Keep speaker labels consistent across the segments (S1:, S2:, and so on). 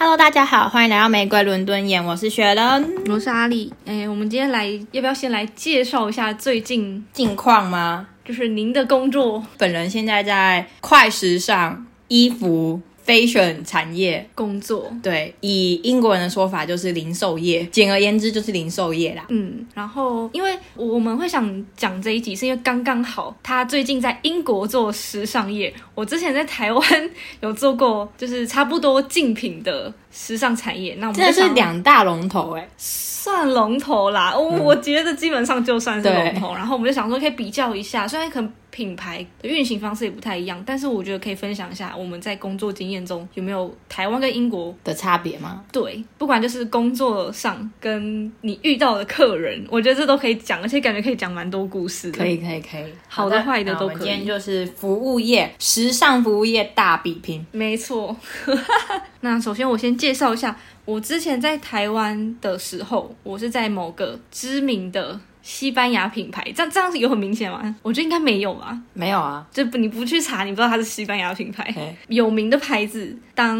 S1: Hello，大家好，欢迎来到玫瑰伦敦眼，我是雪人。
S2: 我是阿丽，哎，我们今天来，要不要先来介绍一下最近
S1: 近况吗？
S2: 就是您的工作？
S1: 本人现在在快时尚衣服非选产业
S2: 工作。
S1: 对，以英国人的说法就是零售业，简而言之就是零售业啦。
S2: 嗯，然后因为我们会想讲这一集，是因为刚刚好他最近在英国做时尚业，我之前在台湾有做过，就是差不多竞品的时尚产业。那我们
S1: 真的
S2: 就是
S1: 两大龙头哎、
S2: 算龙头啦，我、我觉得基本上就算是龙头。然后我们就想说可以比较一下，虽然可能品牌的运行方式也不太一样，但是我觉得可以分享一下我们在工作经验中有没有台湾跟英国
S1: 的差别吗？
S2: 对，不管就是工作上跟你遇到的客人，我觉得这都可以讲，而且感觉可以讲蛮多故事的。
S1: 可以，可以，可以。
S2: 好的坏的都可以
S1: 今天就是服务业，时尚服务业大比拼。
S2: 没错。那首先我先介绍一下，我之前在台湾的时候，我是在某个知名的西班牙品牌，这样这样有很明显吗？我觉得应该没有吧。
S1: 没有啊，
S2: 就不你不去查，你不知道它是西班牙品牌，
S1: 嘿
S2: 有名的牌子当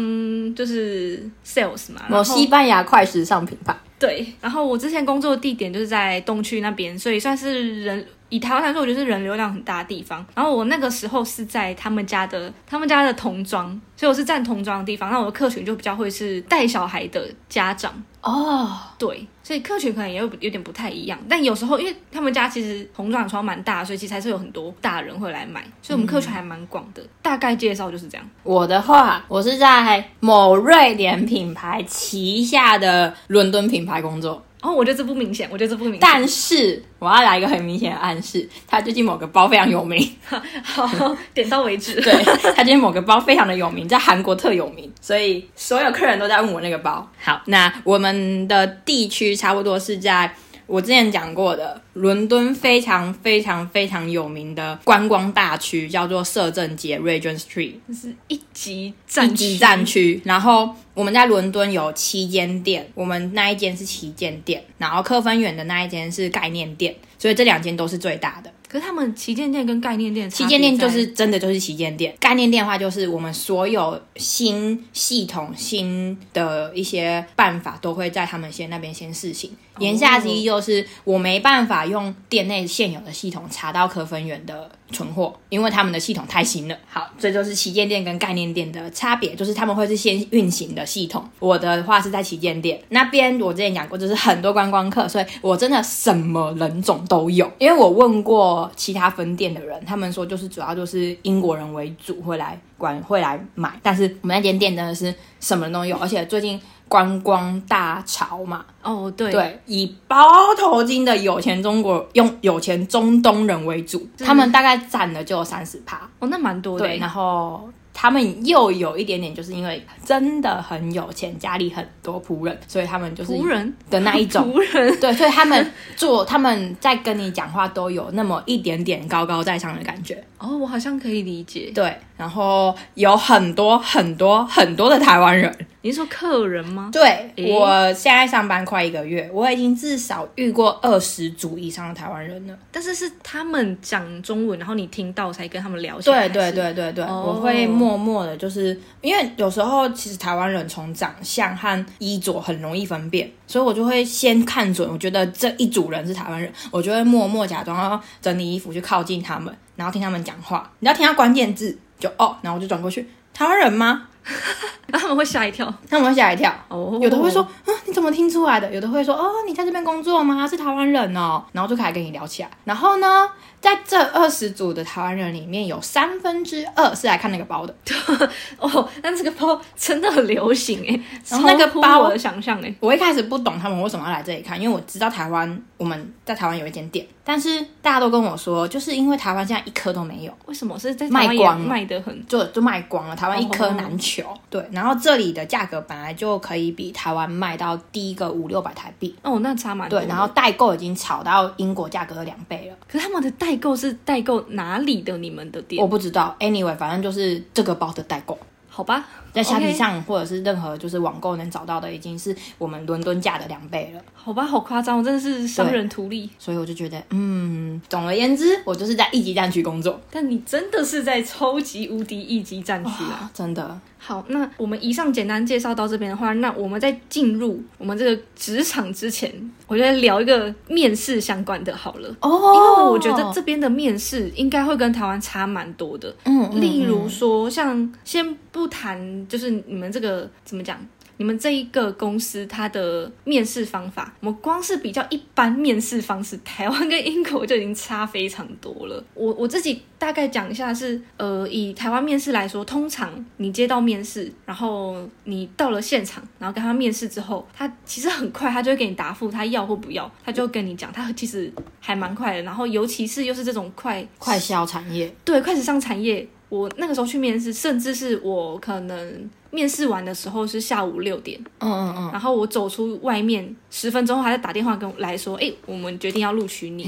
S2: 就是 sales 嘛。
S1: 某
S2: 然后
S1: 西班牙快时尚品牌。
S2: 对，然后我之前工作的地点就是在东区那边，所以算是人以台湾来说，我觉得是人流量很大的地方。然后我那个时候是在他们家的他们家的童装，所以我是站童装的地方。那我的客群就比较会是带小孩的家长，
S1: 哦，
S2: 对，所以客群可能也有有点不太一样。但有时候因为他们家其实童装床蛮大，所以其实还是有很多大人会来买，所以我们客群还蛮广的。大概介绍就是这样。
S1: 我的话，我是在某瑞典品牌旗下的伦敦品牌工作，
S2: 哦，我觉得这不明显，我觉得这不明显。
S1: 但是我要来一个很明显的暗示，他最近某个包非常有名，
S2: 好，点到为止。
S1: 对，他最近某个包非常的有名，在韩国特有名，所以所有客人都在问我那个包。好，那我们的地区差不多是在。我之前讲过的，伦敦非常非常非常有名的观光大区叫做摄政街 （Regent Street）。
S2: 是一级战
S1: 一级战区，然后我们在伦敦有七间店，我们那一间是旗舰店，然后科芬园的那一间是概念店，所以这两间都是最大的。
S2: 可是他们旗舰店跟概念店，
S1: 旗舰店就是真的就是旗舰店，概念店的话就是我们所有新系统、新的一些办法都会在他们先那边先试行。言下之意就是我没办法用店内现有的系统查到科芬园的存货，因为他们的系统太新了。好，这就是旗舰店跟概念店的差别，就是他们会是先运行的系统。我的话是在旗舰店那边，我之前讲过，就是很多观光客，所以我真的什么人种都有。因为我问过其他分店的人，他们说就是主要就是英国人为主会来管会来买，但是我们那间店真的是什么人都有，而且最近观光大潮嘛，
S2: 哦，对
S1: 对，以包头巾的有钱中国用有钱中东人为主，他们大概占了就有三十趴。
S2: 哦，那蛮多的。
S1: 对，然后他们又有一点点，就是因为真的很有钱，家里很多仆人，所以他们就是
S2: 仆人
S1: 的那一种。
S2: 仆人，
S1: 对，所以他们做 他们在跟你讲话都有那么一点点高高在上的感觉。
S2: 哦，我好像可以理解。
S1: 对，然后有很多很多很多的台湾人。
S2: 你是说客人吗？
S1: 对，
S2: 诶
S1: 我现在上班快一个月，我已经至少遇过二十组以上的台湾人了。
S2: 但是是他们讲中文，然后你听到才跟他们聊起来。
S1: 对对对对对，
S2: 哦
S1: 我会默默的，就是因为有时候其实台湾人从长相和衣着很容易分辨，所以我就会先看准，我觉得这一组人是台湾人，我就会默默假装要整理衣服去靠近他们，然后听他们讲话，你要听到关键字就哦，然后我就转过去，台湾人吗？
S2: 他们会吓一跳。
S1: 他们会吓一跳。
S2: 哦，
S1: 有的会说，啊，你怎么听出来的？有的会说，哦，你在这边工作吗？是台湾人哦，然后就开始跟你聊起来。然后呢，在这二十组的台湾人里面，有三分之二是来看那个包的。
S2: 哦，但这个包真的很流行哎，
S1: 然后那个包
S2: 我的想象哎。
S1: 我一开始不懂他们为什么要来这里看，因为我知道台湾我们在台湾有一间店，但是大家都跟我说，就是因为台湾现在一颗都没有，
S2: 为什么是在
S1: 卖光了
S2: 卖的很？
S1: 就就卖光了，台湾一颗
S2: 哦
S1: 难求。对，然后这里的价格本来就可以比台湾卖到低个五六百台币。
S2: 哦，那差蛮多。
S1: 对，然后代购已经炒到英国价格的两倍了。
S2: 可是他们的代购是代购哪里的？你们的店？
S1: 我不知道，anyway，反正就是这个包的代购。
S2: 好吧，
S1: 在虾皮上或者是任何就是网购能找到的，已经是我们伦敦价的两倍了。
S2: 好吧，好夸张，我真的是商人图利。
S1: 所以我就觉得，嗯，总而言之，我就是在一级战区工作
S2: 但你真的是在超级无敌一级战区啊！
S1: 啊，真的。
S2: 好，那我们以上简单介绍到这边的话，那我们在进入我们这个职场之前，我觉得聊一个面试相关的好了。
S1: 哦
S2: 因为我觉得这边的面试应该会跟台湾差蛮多的，
S1: 嗯，嗯
S2: 例如说，像先不谈，就是你们这个怎么讲？你们这一个公司它的面试方法，我们光是比较一般面试方式，台湾跟英国就已经差非常多了。我我自己大概讲一下是，呃，以台湾面试来说，通常你接到面试，然后你到了现场，然后跟他面试之后，他其实很快，他就会给你答复，他要或不要，他就跟你讲，他其实还蛮快的。然后尤其是又是这种快
S1: 快销产业，
S2: 对，快时尚产业，我那个时候去面试，甚至是我可能面试完的时候是下午六点，
S1: 嗯嗯嗯，
S2: 然后我走出外面十分钟后，还在打电话跟我来说，哎、我们决定要录取你，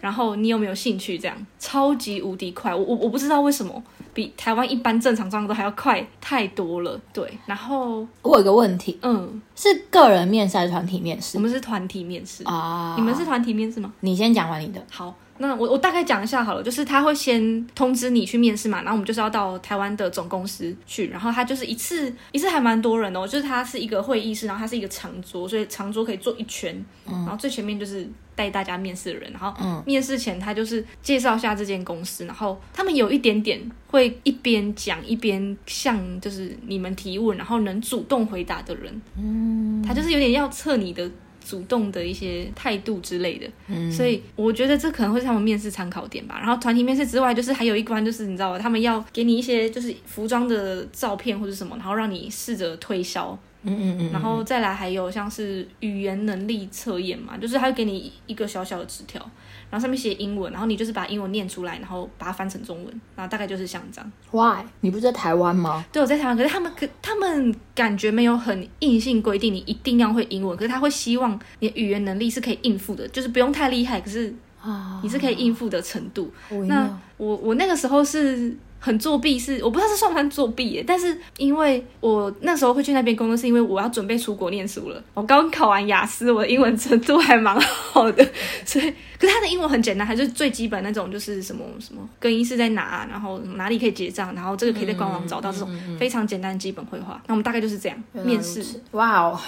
S2: 然后你有没有兴趣？这样超级无敌快，我我我不知道为什么比台湾一般正常状况都还要快太多了。对，然后
S1: 我有个问题，
S2: 嗯，
S1: 是个人面试还是团体面试
S2: 我们是团体面试，
S1: 啊？
S2: 你们是团体面试吗？
S1: 你先讲完你的。
S2: 好，那我我大概讲一下好了，就是他会先通知你去面试嘛，然后我们就是要到台湾的总公司去，然后他就是一次一次还蛮多人哦，就是他是一个会议室，然后他是一个长桌，所以长桌可以坐一圈，然后最前面就是带大家面试的人，然后
S1: 嗯
S2: 面试前他就是介绍下这间公司，然后他们有一点点会一边讲一边向就是你们提问，然后能主动回答的人，嗯，他就是有点要测你的。主动的一些态度之类的，
S1: 嗯
S2: 所以我觉得这可能会是他们面试参考点吧。然后团体面试之外，就是还有一关，就是你知道吧，他们要给你一些就是服装的照片或者什么，然后让你试着推销。
S1: 嗯嗯嗯，
S2: 然后再来还有像是语言能力测验嘛，就是他会给你一个小小的纸条，然后上面写英文，然后你就是把英文念出来，然后把它翻成中文，然后大概就是像这样。
S1: Why？你不是在台湾吗？
S2: 对，我在台湾，可是他们可他们感觉没有很硬性规定你一定要会英文，可是他会希望你的语言能力是可以应付的，就是不用太厉害，可是
S1: 啊，
S2: 你是可以应付的程度。
S1: 我
S2: 那我我那个时候是很作弊是，我不知道是算不算作弊耶，但是因为我那时候会去那边工作，是因为我要准备出国念书了。我刚考完雅思，我的英文程度还蛮好的，所以可是他的英文很简单，还是最基本那种，就是什么什么更衣室在哪，然后哪里可以结账，然后这个可以在官网找到这种非常简单的基本绘画。那我们大概就是这样面试，
S1: 哇哦，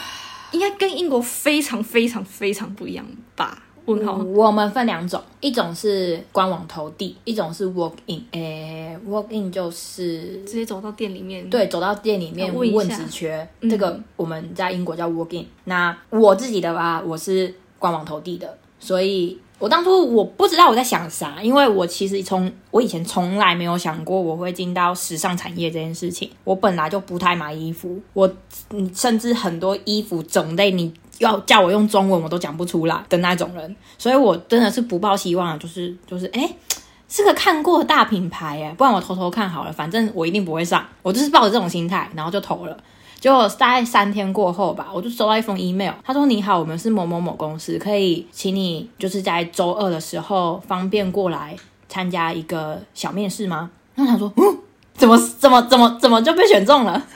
S2: 应该跟英国非常非常非常不一样吧？问号。
S1: 我们分两种，一种是官网投递，一种是 walk in。诶，walk in 就是
S2: 直接走到店里面，
S1: 对，走到店里面
S2: 要问
S1: 职缺，
S2: 嗯
S1: 这个我们在英国叫 walk in。那我自己的话，我是官网投递的，所以我当初我不知道我在想啥，因为我其实从我以前从来没有想过我会进到时尚产业这件事情。我本来就不太买衣服，我嗯甚至很多衣服种类你。要叫我用中文我都讲不出来的那种人，所以我真的是不抱希望，就是就是哎。诶是个看过大品牌哎，不然我偷偷看好了，反正我一定不会上。我就是抱着这种心态，然后就投了。结果大概三天过后吧，我就收到一封 email，他说：“你好，我们是某某某公司，可以请你就是在周二的时候方便过来参加一个小面试吗？”然后想说：“嗯，怎么怎么怎么怎么就被选中了？”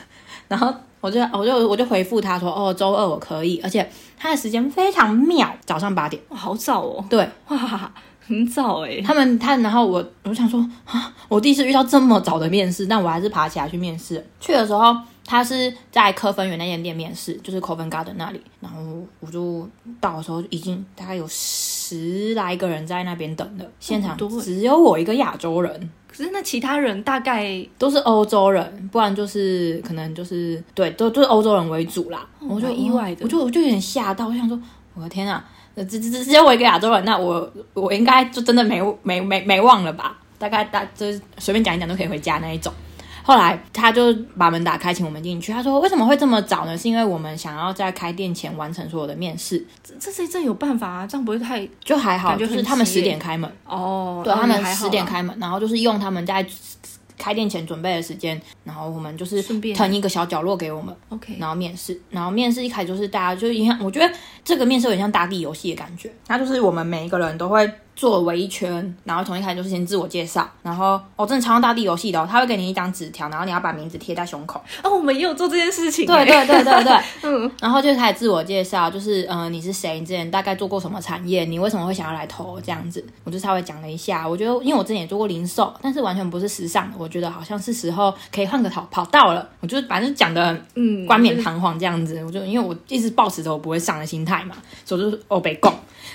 S1: 然后我就我就我就回复他说：“哦，周二我可以，而且他的时间非常妙，早上八点。
S2: 哇，好早哦，
S1: 对，
S2: 哇，很早哎。
S1: 他们他，然后我我想说啊，我第一次遇到这么早的面试，但我还是爬起来去面试。去的时候，他是在科芬园那间店面试，就是 Covent Garden 那里。然后我就到的时候，已经大概有十来个人在那边等了，现场只有我一个亚洲人。
S2: 可是那其他人大概
S1: 都是欧洲人，不然就是可能就是对，都都是欧洲人为主啦。我就
S2: 意外的
S1: 我就我就有点吓到，我想说，我的天啊，只只只只有我一个亚洲人，那我我应该就真的没没没没忘了吧？大概大就是随便讲一讲都可以回家那一种。后来他就把门打开，请我们进去。他说：“为什么会这么早呢？是因为我们想要在开店前完成所有的面试，
S2: 这这这这有办法啊，这样不会太
S1: 就还好，就是他们十点开门，
S2: 哦？
S1: 对
S2: 哦
S1: 他们十点开门，然后就是用他们在开店前准备的时间，然后我们就是
S2: 顺便。
S1: 腾一个小角落给我们
S2: ，OK，
S1: 然后面试，然后面试一开始就是大家就一样，我觉得这个面试有点像打底游戏的感觉，它就是我们每一个人都会坐围一圈，然后从一开始就是先自我介绍，然后哦，真的超像大地游戏的、哦，他会给你一张纸条，然后你要把名字贴在胸口。
S2: 哦，我们也有做这件事情。
S1: 对对对对对，
S2: 嗯，
S1: 然后就开始自我介绍，就是呃你是谁，你之前大概做过什么产业，你为什么会想要来投这样子，我就稍微讲了一下。我觉得因为我之前也做过零售，但是完全不是时尚的，我觉得好像是时候可以换个跑跑道了。我就反正讲的
S2: 嗯
S1: 冠冕堂皇这样子，我就因为我一直抱持着我不会上的心态嘛，所以我就是欧北共。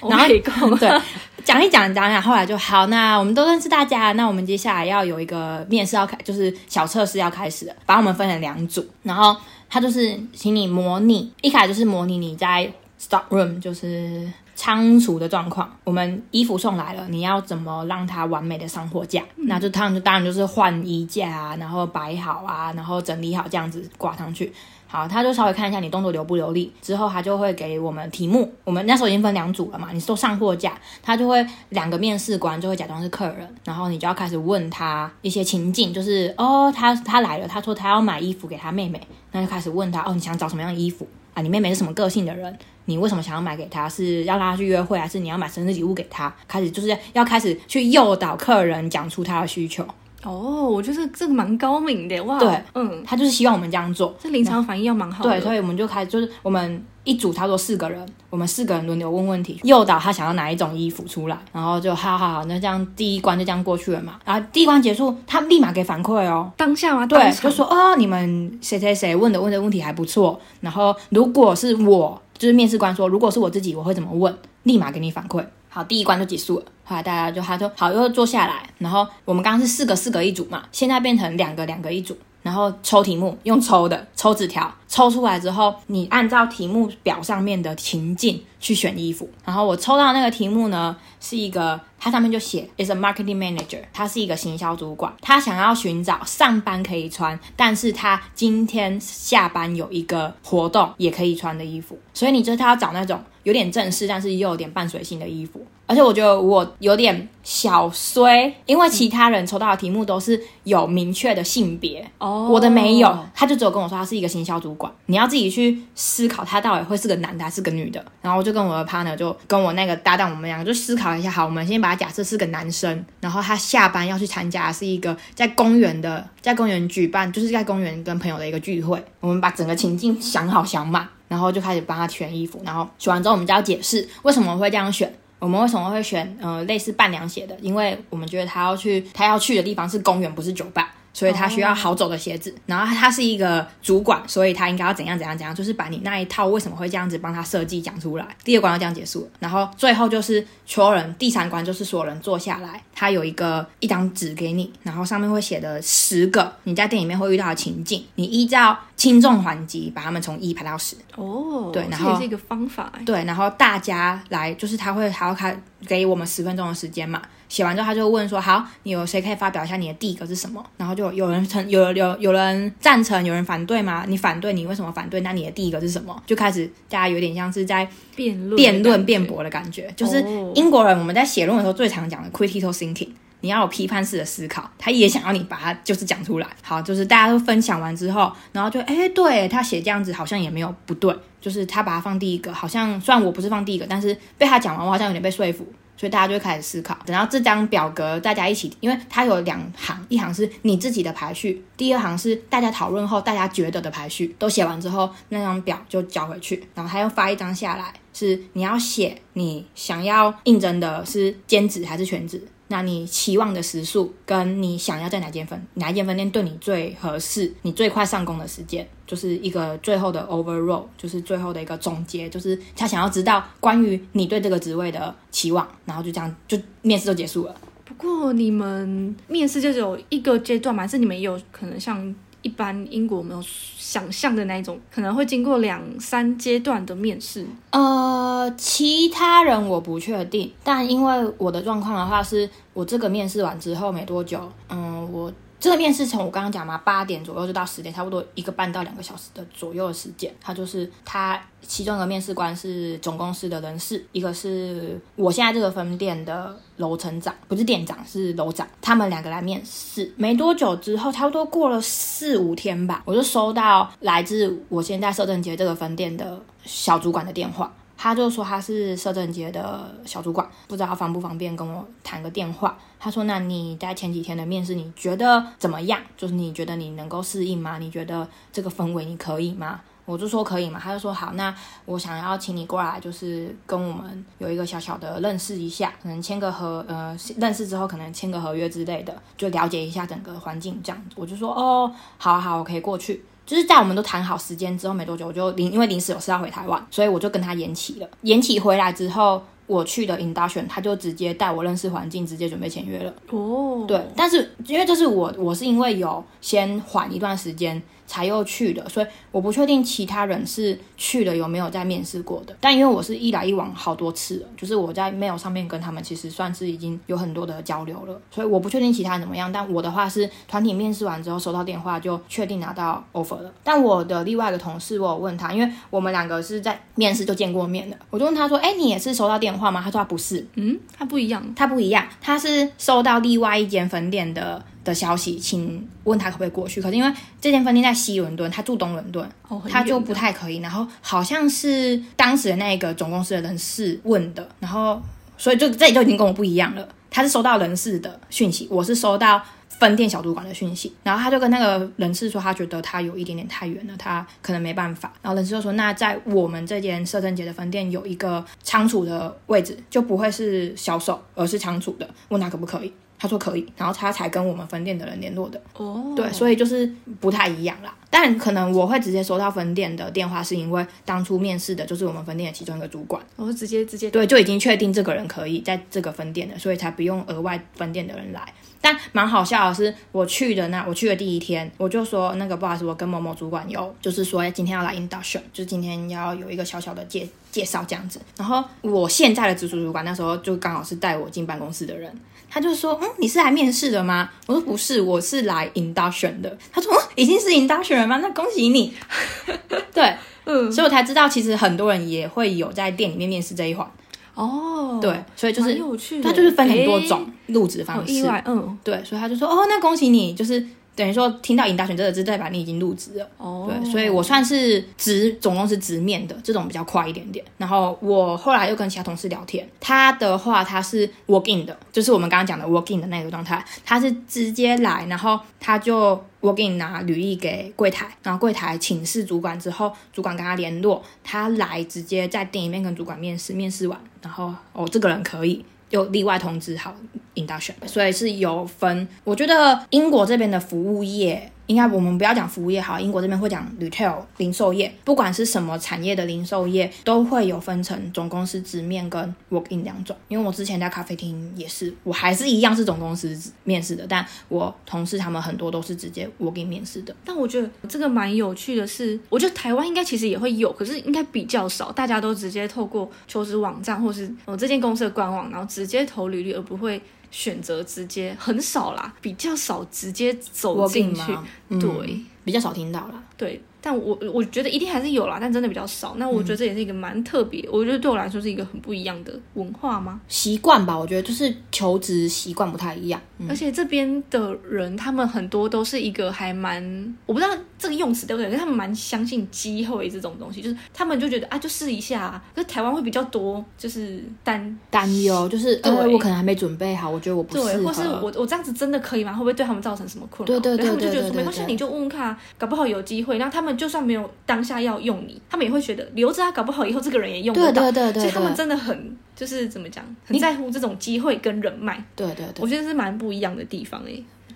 S1: 然后。对，讲一讲讲一讲，后来就好。那我们都认识大家，那我们接下来要有一个面试要开，就是小测试要开始了，把我们分成两组，然后他就是请你模拟，一开始就是模拟你在 stock room，就是仓储的状况。我们衣服送来了，你要怎么让它完美的上货架？那就他们就当然就是换衣架啊，然后摆好啊，然后整理好这样子挂上去。好，他就稍微看一下你动作流不流利，之后他就会给我们题目。我们那时候已经分两组了嘛，你都上货架，他就会两个面试官就会假装是客人，然后你就要开始问他一些情境，就是哦，他他来了，他说他要买衣服给他妹妹，那就开始问他哦，你想找什么样的衣服啊？你妹妹是什么个性的人？你为什么想要买给她？是要拉她去约会，还是你要买生日礼物给她？开始就是要开始去诱导客人讲出他的需求，
S2: 哦，我觉得这个蛮高明的哇。
S1: 对，
S2: 嗯，
S1: 他就是希望我们这样做。
S2: 这临场反应要蛮好的。
S1: 对，所以我们就开始，就是我们一组差不多四个人，我们四个人轮流问问题，诱导他想要哪一种衣服出来，然后就好好好，那这样第一关就这样过去了嘛。然后第一关结束，他立马给反馈哦，
S2: 当下吗？
S1: 对就说哦，你们谁谁谁问的问的问题还不错，然后如果是我，就是面试官说，如果是我自己，我会怎么问，立马给你反馈。好，第一关就结束了。后来大家就他就好又坐下来，然后我们刚刚是四个四个一组嘛，现在变成两个两个一组，然后抽题目，用抽的抽纸条，抽出来之后，你按照题目表上面的情境去选衣服。然后我抽到那个题目呢，是一个，它上面就写 is a marketing manager，他是一个行销主管，他想要寻找上班可以穿，但是他今天下班有一个活动也可以穿的衣服。所以你就是他要找那种有点正式，但是又有点伴随性的衣服。而且我觉得我有点小衰，因为其他人抽到的题目都是有明确的性别，
S2: 哦，
S1: 我的没有，他就只有跟我说他是一个行销主管，你要自己去思考他到底会是个男的还是个女的。然后我就跟我的 partner 就跟我那个搭档，我们两个就思考一下，好，我们先把他假设是个男生，然后他下班要去参加是一个在公园的，在公园举办，就是在公园跟朋友的一个聚会。我们把整个情境想好想满，然后就开始帮他选衣服，然后选完之后，我们就要解释为什么会这样选。我们为什么会选呃类似伴娘鞋的？因为我们觉得他要去他要去的地方是公园，不是酒吧，所以他需要好走的鞋子。然后他是一个主管，所以他应该要怎样怎样怎样，就是把你那一套为什么会这样子帮他设计讲出来。第二关要这样结束了，然后最后就是所有人，第三关就是所有人坐下来，他有一个一张纸给你，然后上面会写的十个你在店里面会遇到的情境，你依照轻重缓急把他们从一排到十。
S2: 哦，
S1: 对然后
S2: 这也是一个方法欸。
S1: 对，然后大家来，就是他会还要开给我们十分钟的时间嘛。写完之后，他就问说：“好，你有谁可以发表一下你的第一个是什么？”然后就有人成，有有有人赞成，有人反对吗？你反对，你为什么反对？那你的第一个是什么？就开始大家有点像是在
S2: 辩论
S1: 辩论、辩驳的感觉。就是
S2: 哦
S1: 英国人我们在写论文的时候最常讲的 critical thinking。你要有批判式的思考，他也想要你把它就是讲出来。好，就是大家都分享完之后，然后就哎，对他写这样子好像也没有不对，就是他把它放第一个，好像虽然我不是放第一个，但是被他讲完，我好像有点被说服。所以大家就开始思考，等到这张表格大家一起，因为它有两行，一行是你自己的排序，第二行是大家讨论后大家觉得的排序。都写完之后，那张表就交回去，然后他又发一张下来，是你要写你想要应征的是兼职还是全职，那你期望的时速跟你想要在哪间分哪一间分店对你最合适，你最快上工的时间，就是一个最后的 overall，就是最后的一个总结，就是他想要知道关于你对这个职位的期望，然后就这样就面试就结束了。
S2: 不过你们面试就只有一个阶段嘛？是你们也有可能像一般英国没有想象的那一种，可能会经过两三阶段的面试？
S1: 呃，其他人我不确定，但因为我的状况的话，是我这个面试完之后没多久，嗯，我这个面试从我刚刚讲嘛，八点左右就到十点，差不多一个半到两个小时的左右的时间。他就是他其中一个面试官是总公司的人事，一个是我现在这个分店的楼层长，不是店长是楼长，他们两个来面试。没多久之后，差不多过了四五天吧，我就收到来自我现在摄政街这个分店的小主管的电话。他就说他是社政节的小主管，不知道方不方便跟我谈个电话。他说：“那你在前几天的面试，你觉得怎么样？就是你觉得你能够适应吗？你觉得这个氛围你可以吗？”我就说可以嘛，他就说好，那我想要请你过来，就是跟我们有一个小小的认识一下，可能签个合，呃，认识之后可能签个合约之类的，就了解一下整个环境这样子。我就说哦，好好，我可以过去。就是在我们都谈好时间之后没多久，我就临因为临时有事要回台湾，所以我就跟他延期了。延期回来之后，我去的 induction，他就直接带我认识环境，直接准备签约了。
S2: 哦，
S1: 对，但是因为这是我，我是因为有先缓一段时间。才又去的，所以我不确定其他人是去了有没有在面试过的。但因为我是一来一往好多次了，就是我在 mail 上面跟他们其实算是已经有很多的交流了，所以我不确定其他人怎么样。但我的话是团体面试完之后收到电话就确定拿到 offer 了。但我的另外一个同事，我有问他，因为我们两个是在面试就见过面的，我就问他说：“哎，你也是收到电话吗？”他说他不是，
S2: 嗯，他不一样，
S1: 他不一样，他是收到另外一间分店的。的消息，请问他可不可以过去？可是因为这间分店在西伦敦，他住东伦敦，他就不太可以。然后好像是当时的那个总公司的人事问的，然后所以就这里就已经跟我不一样了。他是收到人事的讯息，我是收到分店小主管的讯息。然后他就跟那个人事说，他觉得他有一点点太远了，他可能没办法。然后人事就说，那在我们这间摄政节的分店有一个仓储的位置，就不会是销售，而是仓储的，问他可不可以。他说可以，然后他才跟我们分店的人联络的。
S2: 哦，
S1: 对，所以就是不太一样啦。但可能我会直接收到分店的电话，是因为当初面试的就是我们分店的其中一个主管。
S2: 我是直接直接
S1: 对，就已经确定这个人可以在这个分店的，所以才不用额外分店的人来。但蛮好笑的是，我去的那我去的第一天，我就说那个不好意思，我跟某某主管有，就是说今天要来 induction，就是今天要有一个小小的介介绍这样子。然后我现在的直属主管那时候就刚好是带我进办公室的人。他就说：“嗯，你是来面试的吗？”我说：“不是，我是来 induction 的。”他说：“嗯，已经是 induction 了吗？那恭喜你。”对，嗯，所以我才知道，其实很多人也会有在店里面面试这一环。
S2: 哦，
S1: 对，所以就是
S2: 他
S1: 就是分很多种入职方式。
S2: 嗯，
S1: 对，所以他就说：“哦，那恭喜你，就是。”等于说，听到“引大选”这个字，代表你已经入职了。哦，对，所以我算是直，总共是直面的，这种比较快一点点。然后我后来又跟其他同事聊天，他的话他是 working 的，就是我们刚刚讲的 working 的那个状态，他是直接来，然后他就 working 拿履历给柜台，然后柜台请示主管之后，主管跟他联络，他来直接在店里面跟主管面试，面试完，然后哦，这个人可以。有例外通知好引导选所以是有分。我觉得英国这边的服务业。应该我们不要讲服务业好，英国这边会讲 retail 零售业，不管是什么产业的零售业，都会有分成总公司直面跟 work in 两种。因为我之前在咖啡厅也是，我还是一样是总公司面试的，但我同事他们很多都是直接 work in 面试的。
S2: 但我觉得这个蛮有趣的是，我觉得台湾应该其实也会有，可是应该比较少，大家都直接透过求职网站或是我这间公司的官网，然后直接投履历，而不会。选择直接很少啦，比较少直接走进去，对，
S1: 比较少听到啦，
S2: 对。但我我觉得一定还是有啦，但真的比较少。那我觉得这也是一个蛮特别，我觉得对我来说是一个很不一样的文化吗？
S1: 习惯吧，我觉得就是求职习惯不太一样。
S2: 而且这边的人，他们很多都是一个还蛮，我不知道这个用词对不对，可是他们蛮相信机会这种东西，就是他们就觉得啊，就试一下。可是台湾会比较多，就是担
S1: 担忧，就是呃，我可能还没准备好，我觉得我不
S2: 对，或是我我这样子真的可以吗？会不会对他们造成什么困
S1: 扰？对对对，
S2: 他们就觉得说没关系，你就问问看，搞不好有机会。然后他们。就算没有当下要用你，他们也会觉得留着啊，搞不好以后这个人也用不
S1: 到。对对对对，
S2: 所以他们真的很就是怎么讲，很在乎这种机会跟人脉。
S1: 对对对，
S2: 我觉得是蛮不一样的地方哎。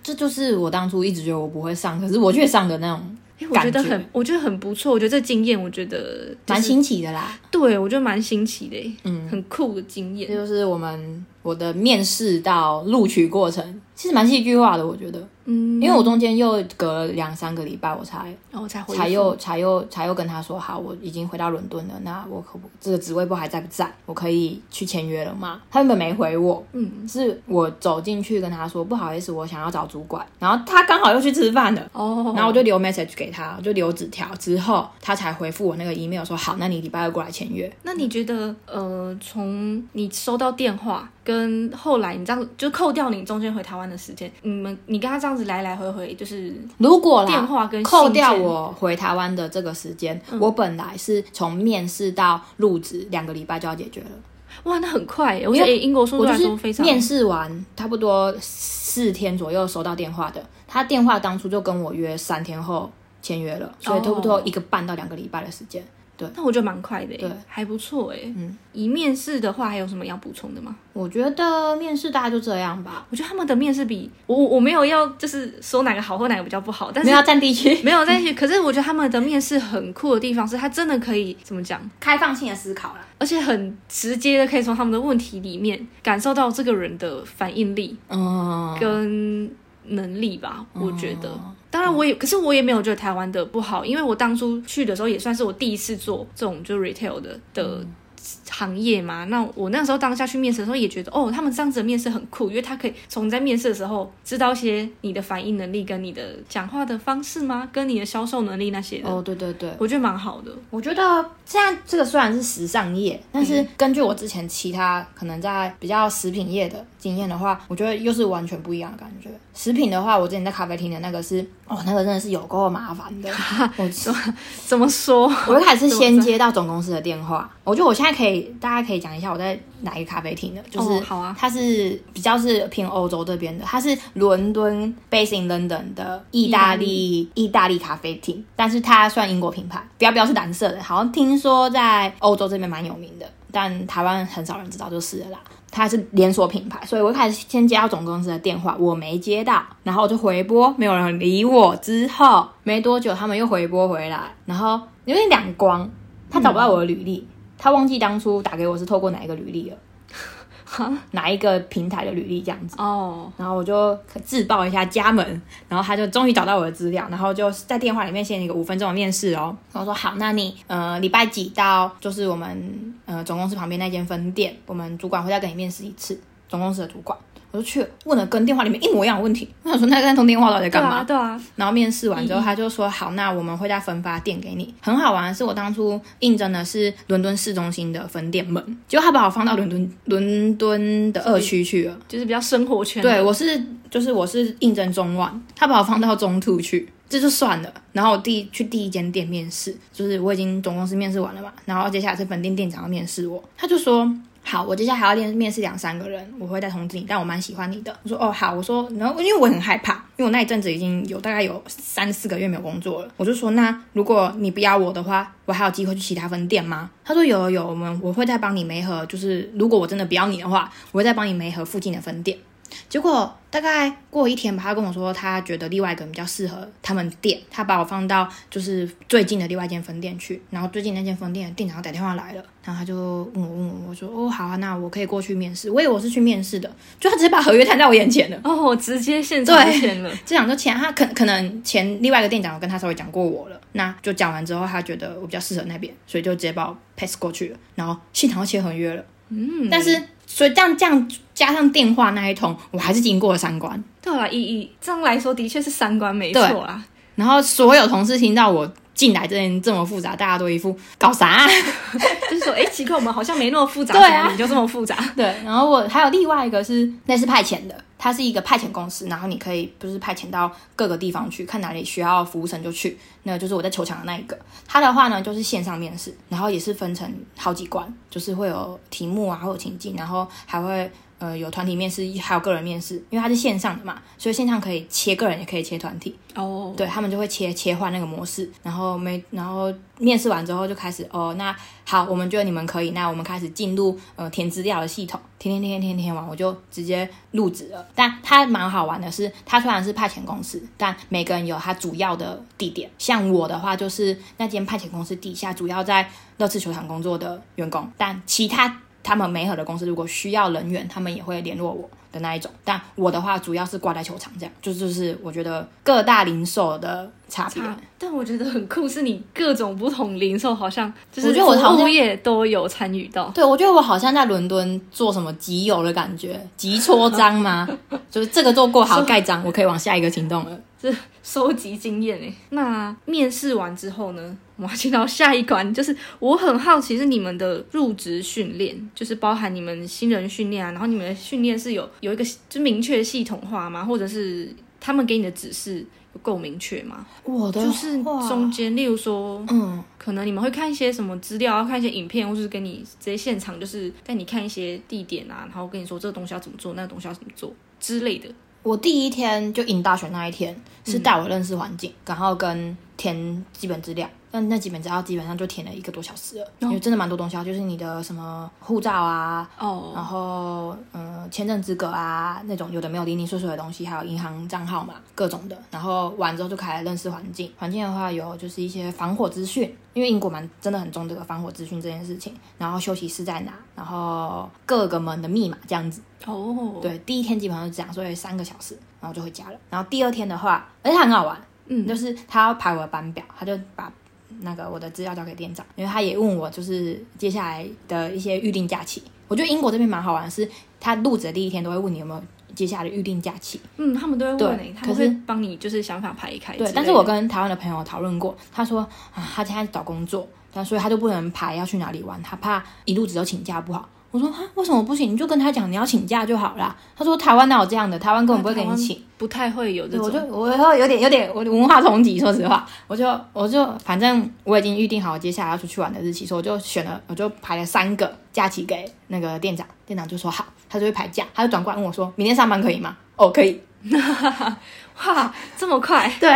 S1: 这就是我当初一直觉得我不会上，可是我却上的那种。
S2: 我觉得很，我觉得很不错。我觉得这经验，我觉得
S1: 蛮新奇的啦。
S2: 对，我觉得蛮新奇的，嗯，很酷的经验。
S1: 这就是我们我的面试到录取过程，其实蛮戏剧化的，我觉得。嗯，因为我中间又隔了两三个礼拜，我才，
S2: 然后才
S1: 才又才又才又跟他说，好，我已经回到伦敦了，那我可不这个职位不还在不在？我可以去签约了吗？他根本没回我，嗯，是我走进去跟他说，不好意思，我想要找主管，然后他刚好又去吃饭了，哦，然后我就留 message 给他，我就留纸条，之后他才回复我那个 email 说，好，那你礼拜二过来签约。
S2: 那你觉得，呃，从你收到电话。跟后来你这样就扣掉你中间回台湾的时间，你们你跟他这样子来来回回，就是
S1: 如果啦
S2: 电话跟
S1: 扣掉我回台湾的这个时间，我本来是从面试到入职两个礼拜就要解决了。
S2: 哇，那很快耶！我觉得英国速度
S1: 我就是
S2: 来说非常
S1: 面试完差不多四天左右收到电话的，他电话当初就跟我约三天后签约了，所以差不多一个半到两个礼拜的时间。
S2: 那我觉得蛮快的耶，
S1: 对
S2: 还不错哎。
S1: 嗯，
S2: 以面试的话，还有什么要补充的吗？
S1: 我觉得面试大概就这样吧，
S2: 我觉得他们的面试比我我我没有要就是说哪个好或哪个比较不好，但是
S1: 没有要占地区，
S2: 没有占地区。可是我觉得他们的面试很酷的地方是，他真的可以怎么讲，
S1: 开放性的思考啦。
S2: 而且很直接的可以从他们的问题里面感受到这个人的反应力
S1: 嗯，
S2: 跟能力吧。我觉得，当然我也，可是我也没有觉得台湾的不好，因为我当初去的时候也算是我第一次做这种就 retail 的的。行业嘛，那我那时候当下去面试的时候也觉得，哦，他们这样子的面试很酷，因为他可以从你在面试的时候知道一些你的反应能力跟你的讲话的方式吗，跟你的销售能力那些的，
S1: 哦，对对对，
S2: 我觉得蛮好的。
S1: 我觉得现在这个虽然是时尚业，但是根据我之前其他可能在比较食品业的经验的话，我觉得又是完全不一样的感觉。食品的话，我之前在咖啡厅的那个是，哦，那个真的是有够麻烦的。我
S2: 怎么说？
S1: 我一开始是先接到总公司的电话，我觉得我现在可以，大家可以讲一下我在哪一个咖啡厅的，就是、
S2: 哦好啊
S1: 它是比较是偏欧洲这边的，它是伦敦 based in London 的意大利意大利咖啡厅，但是它算英国品牌，标标是蓝色的，好像听说在欧洲这边蛮有名的，但台湾很少人知道就是了啦。它是连锁品牌，所以我一开始先接到总公司的电话，我没接到，然后我就回拨，没有人理我。之后没多久，他们又回拨回来，然后有点两光，他找不到我的履历，他忘记当初打给我是透过哪一个履历了，哪一个平台的履历这样子。
S2: 哦，
S1: 然后我就自报一下家门，然后他就终于找到我的资料，然后就在电话里面先一个五分钟的面试哦。然后说好，那你呃礼拜几到就是我们呃总公司旁边那间分店，我们主管会再跟你面试一次，总公司的主管。我就去了问了跟电话里面一模一样的问题，我想说那那通电话到底在干嘛？
S2: 啊，对啊，
S1: 然后面试完之后，他就说好，那我们会再分发店给你。很好玩的是，我当初应征的是伦敦市中心的分店门，结果他把我放到伦敦伦敦的二区去了。
S2: 就是比较生活圈的。
S1: 对，我是就是我是应征中万，他把我放到中途去，这就算了。然后我第一去第一间店面试，就是我已经总公司面试完了嘛，然后接下来是本店店长要面试我，他就说。好，我接下来还要练面试两三个人，我会再通知你。但我蛮喜欢你的。我说哦好，我说，然后因为我很害怕，因为我那一阵子已经有大概有三四个月没有工作了。我就说，那如果你不要我的话，我还有机会去其他分店吗？他说有有有，我们我会再帮你媒合，就是如果我真的不要你的话，我会再帮你媒合附近的分店。结果大概过一天吧，他跟我说他觉得另外一个比较适合他们店，他把我放到就是最近的另外一间分店去。然后最近那间分店的店长打电话来了，然后他就问我问我，我说哦好啊，那我可以过去面试。我以为我是去面试的，就他直接把合约摊在我眼前了。
S2: 哦，我直接现场签了。
S1: 这样就签他可可能前另外一个店长有跟他稍微讲过我了，那就讲完之后，他觉得我比较适合那边，所以就直接把我 pass 过去了，然后现场就签合约了。嗯，但是所以这样这样加上电话那一通，我还是经过了三关。
S2: 对啦，以以这样来说，的确是三关没错啦。
S1: 然后所有同事听到我进来这件这么复杂，大家都一副搞啥、啊？
S2: 就是说，哎，奇怪，我们好像没那么复杂，
S1: 对啊
S2: 你就这么复杂。
S1: 对，然后我还有另外一个是那是派遣的，它是一个派遣公司，然后你可以不是派遣到各个地方去，看哪里需要服务生就去。那就是我在球场的那一个，它的话呢就是线上面试，然后也是分成好几关，就是会有题目啊，会有情境，然后还会。呃，有团体面试，还有个人面试，因为它是线上的嘛，所以线上可以切个人，也可以切团体。
S2: 哦，
S1: 对他们就会切切换那个模式，然后没然后面试完之后就开始哦，那好，我们觉得你们可以，那我们开始进入呃填资料的系统，填填填填填填完，我就直接入职了。但它蛮好玩的是，它虽然是派遣公司，但每个人有他主要的地点。像我的话，就是那间派遣公司底下主要在乐次球场工作的员工，但其他。他们美好的公司如果需要人员，他们也会联络我的那一种。但我的话主要是挂在球场，这样就就是我觉得各大零售的差别。
S2: 啊但我觉得很酷，是你各种不同零售好像就是
S1: 我觉得我
S2: 服务业都有参与到。
S1: 对，我觉得我好像在伦敦做什么集邮的感觉，集戳章吗？就是这个做过好盖章，我可以往下一个行动了。
S2: 这收集经验哎。那面试完之后呢，我们要进到下一关，就是我很好奇是你们的入职训练，就是包含你们新人训练啊，然后你们的训练是有有一个就明确系统化吗？或者是他们给你的指示有够明确吗？
S1: 我的
S2: 就是中间，例如说，
S1: 嗯，
S2: 可能你们会看一些什么资料，要看一些影片，或是跟你直接现场，就是带你看一些地点啊，然后跟你说这个东西要怎么做，那个东西要怎么做之类的。
S1: 我第一天就引大学那一天是带我认识环境，然后跟填基本资料。但那几本资料基本上就填了一个多小时了，因为真的蛮多东西啊，就是你的什么护照啊，
S2: 哦
S1: 然后嗯签证资格啊那种有的没有零零碎碎的东西，还有银行账号嘛各种的。然后完之后就开始认识环境，环境的话有就是一些防火资讯，因为英国蛮真的很重这个防火资讯这件事情。然后休息室在哪，然后各个门的密码这样子。
S2: 哦，
S1: 对，第一天基本上就这样，所以三个小时，然后就回家了。然后第二天的话，而且很好玩，
S2: 嗯
S1: 就是他要排我的班表，他就把那个我的资料交给店长，因为他也问我就是接下来的一些预定假期。我觉得英国这边蛮好玩的是，他入职的第一天都会问你有没有接下来的预定假期。
S2: 嗯，他们都会问你、他们
S1: 可是
S2: 会帮你就是想法排开之类的。
S1: 对，但是我跟台湾的朋友讨论过，他说啊，他现在找工作，但所以他就不能排要去哪里玩，他怕一路只有请假不好。我说啊，为什么不行？你就跟他讲你要请假就好啦。他说台湾哪有这样的？台湾根本不会给你请。
S2: 不太会有这
S1: 种，我。就我会有点有点我文化冲击，说实话，我就我就反正我已经预定好接下来要出去玩的日期，所以我就选了，我就排了三个假期给那个店长，店长就说好，他就会排假，他就转过来问我说，明天上班可以吗？哦，可以。
S2: 哇，这么快，
S1: 对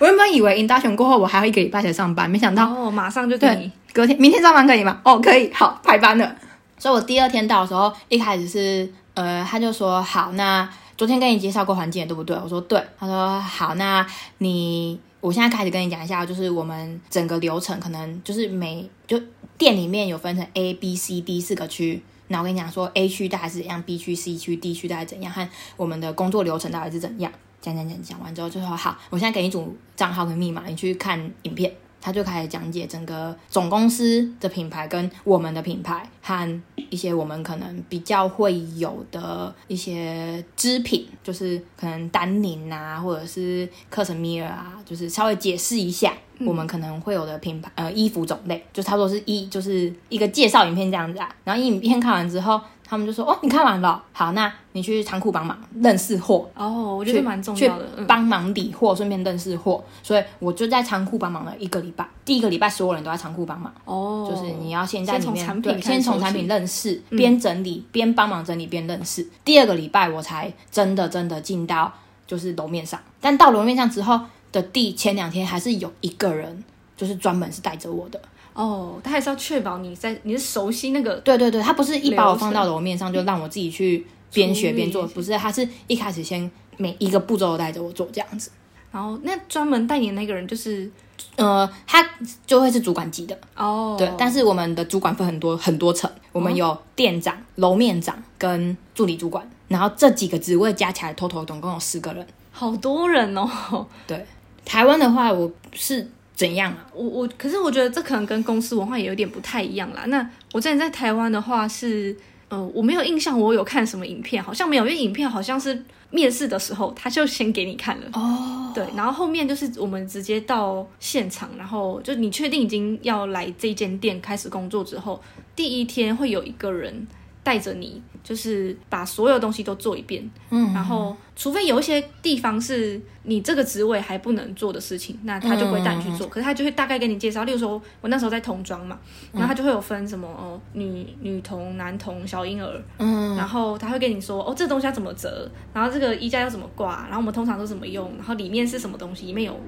S1: 我原本以为 induction 过后我还要一个礼拜才上班，没想到
S2: 然后马上就给
S1: 对
S2: 你，
S1: 隔天明天上班可以吗？哦，可以，好，排班了。所以我第二天到的时候，一开始是呃，他就说好，那昨天跟你介绍过环境对不对？我说对。他说好，那你我现在开始跟你讲一下，就是我们整个流程，可能就是每就店里面有分成 A、B、C、D 四个区。那我跟你讲说，A 区大概是怎样，B 区、C 区、D 区大概怎样，和我们的工作流程大概是怎样。讲讲讲讲完之后，就说好，我现在给你组账号跟密码，你去看影片。他就开始讲解整个总公司的品牌跟我们的品牌和一些我们可能比较会有的一些织品，就是可能丹宁啊，或者是克什米尔啊，就是稍微解释一下我们可能会有的品牌呃衣服种类，就差不多是一就是一个介绍影片这样子啊。然后影片看完之后，他们就说哦，你看完了，好，那你去仓库帮忙认识货，
S2: 哦，我觉得蛮重要的。嗯，
S1: 帮忙理货，顺便认识货，所以我就在仓库帮忙了一个礼拜。第一个礼拜所有人都在仓库帮忙，
S2: 哦，
S1: 就是你要先在里面
S2: 先从产品
S1: 认识，边整理边帮忙整理边认识。第二个礼拜我才真的真的进到就是楼面上，但到楼面上之后的第前两天还是有一个人。就是专门是带着我的，
S2: 哦，他还是要确保你在你是熟悉那个
S1: 对对对，他不是一把我放到楼面上就让我自己去边学边做，不是，他是一开始先每一个步骤都带着我做这样子。
S2: 然后那专门带你的那个人就是
S1: 呃，他就会是主管级的，
S2: 哦，
S1: 对。但是我们的主管分很多很多层，我们有店长、楼面长跟助理主管，然后这几个职位加起来，total 总共有十个人。
S2: 好多人哦。
S1: 对，台湾的话，我是怎样啊？
S2: 我我可是我觉得这可能跟公司文化也有点不太一样啦。那我之前在台湾的话是，呃，我没有印象我有看什么影片，好像没有，因为影片好像是面试的时候他就先给你看了。
S1: 哦，
S2: 对，然后后面就是我们直接到现场，然后就你确定已经要来这间店开始工作之后，第一天会有一个人带着你，就是把所有东西都做一遍。
S1: 嗯，
S2: 然后，除非有一些地方是你这个职位还不能做的事情，那他就不会带你去做。可是他就会大概给你介绍，例如说，我那时候在童装嘛，然后他就会有分什么哦，女女童、男童、小婴儿，
S1: 嗯，
S2: 然后他会跟你说哦，这东西要怎么折，然后这个衣架要怎么挂，然后我们通常都怎么用，然后里面是什么东西，里面有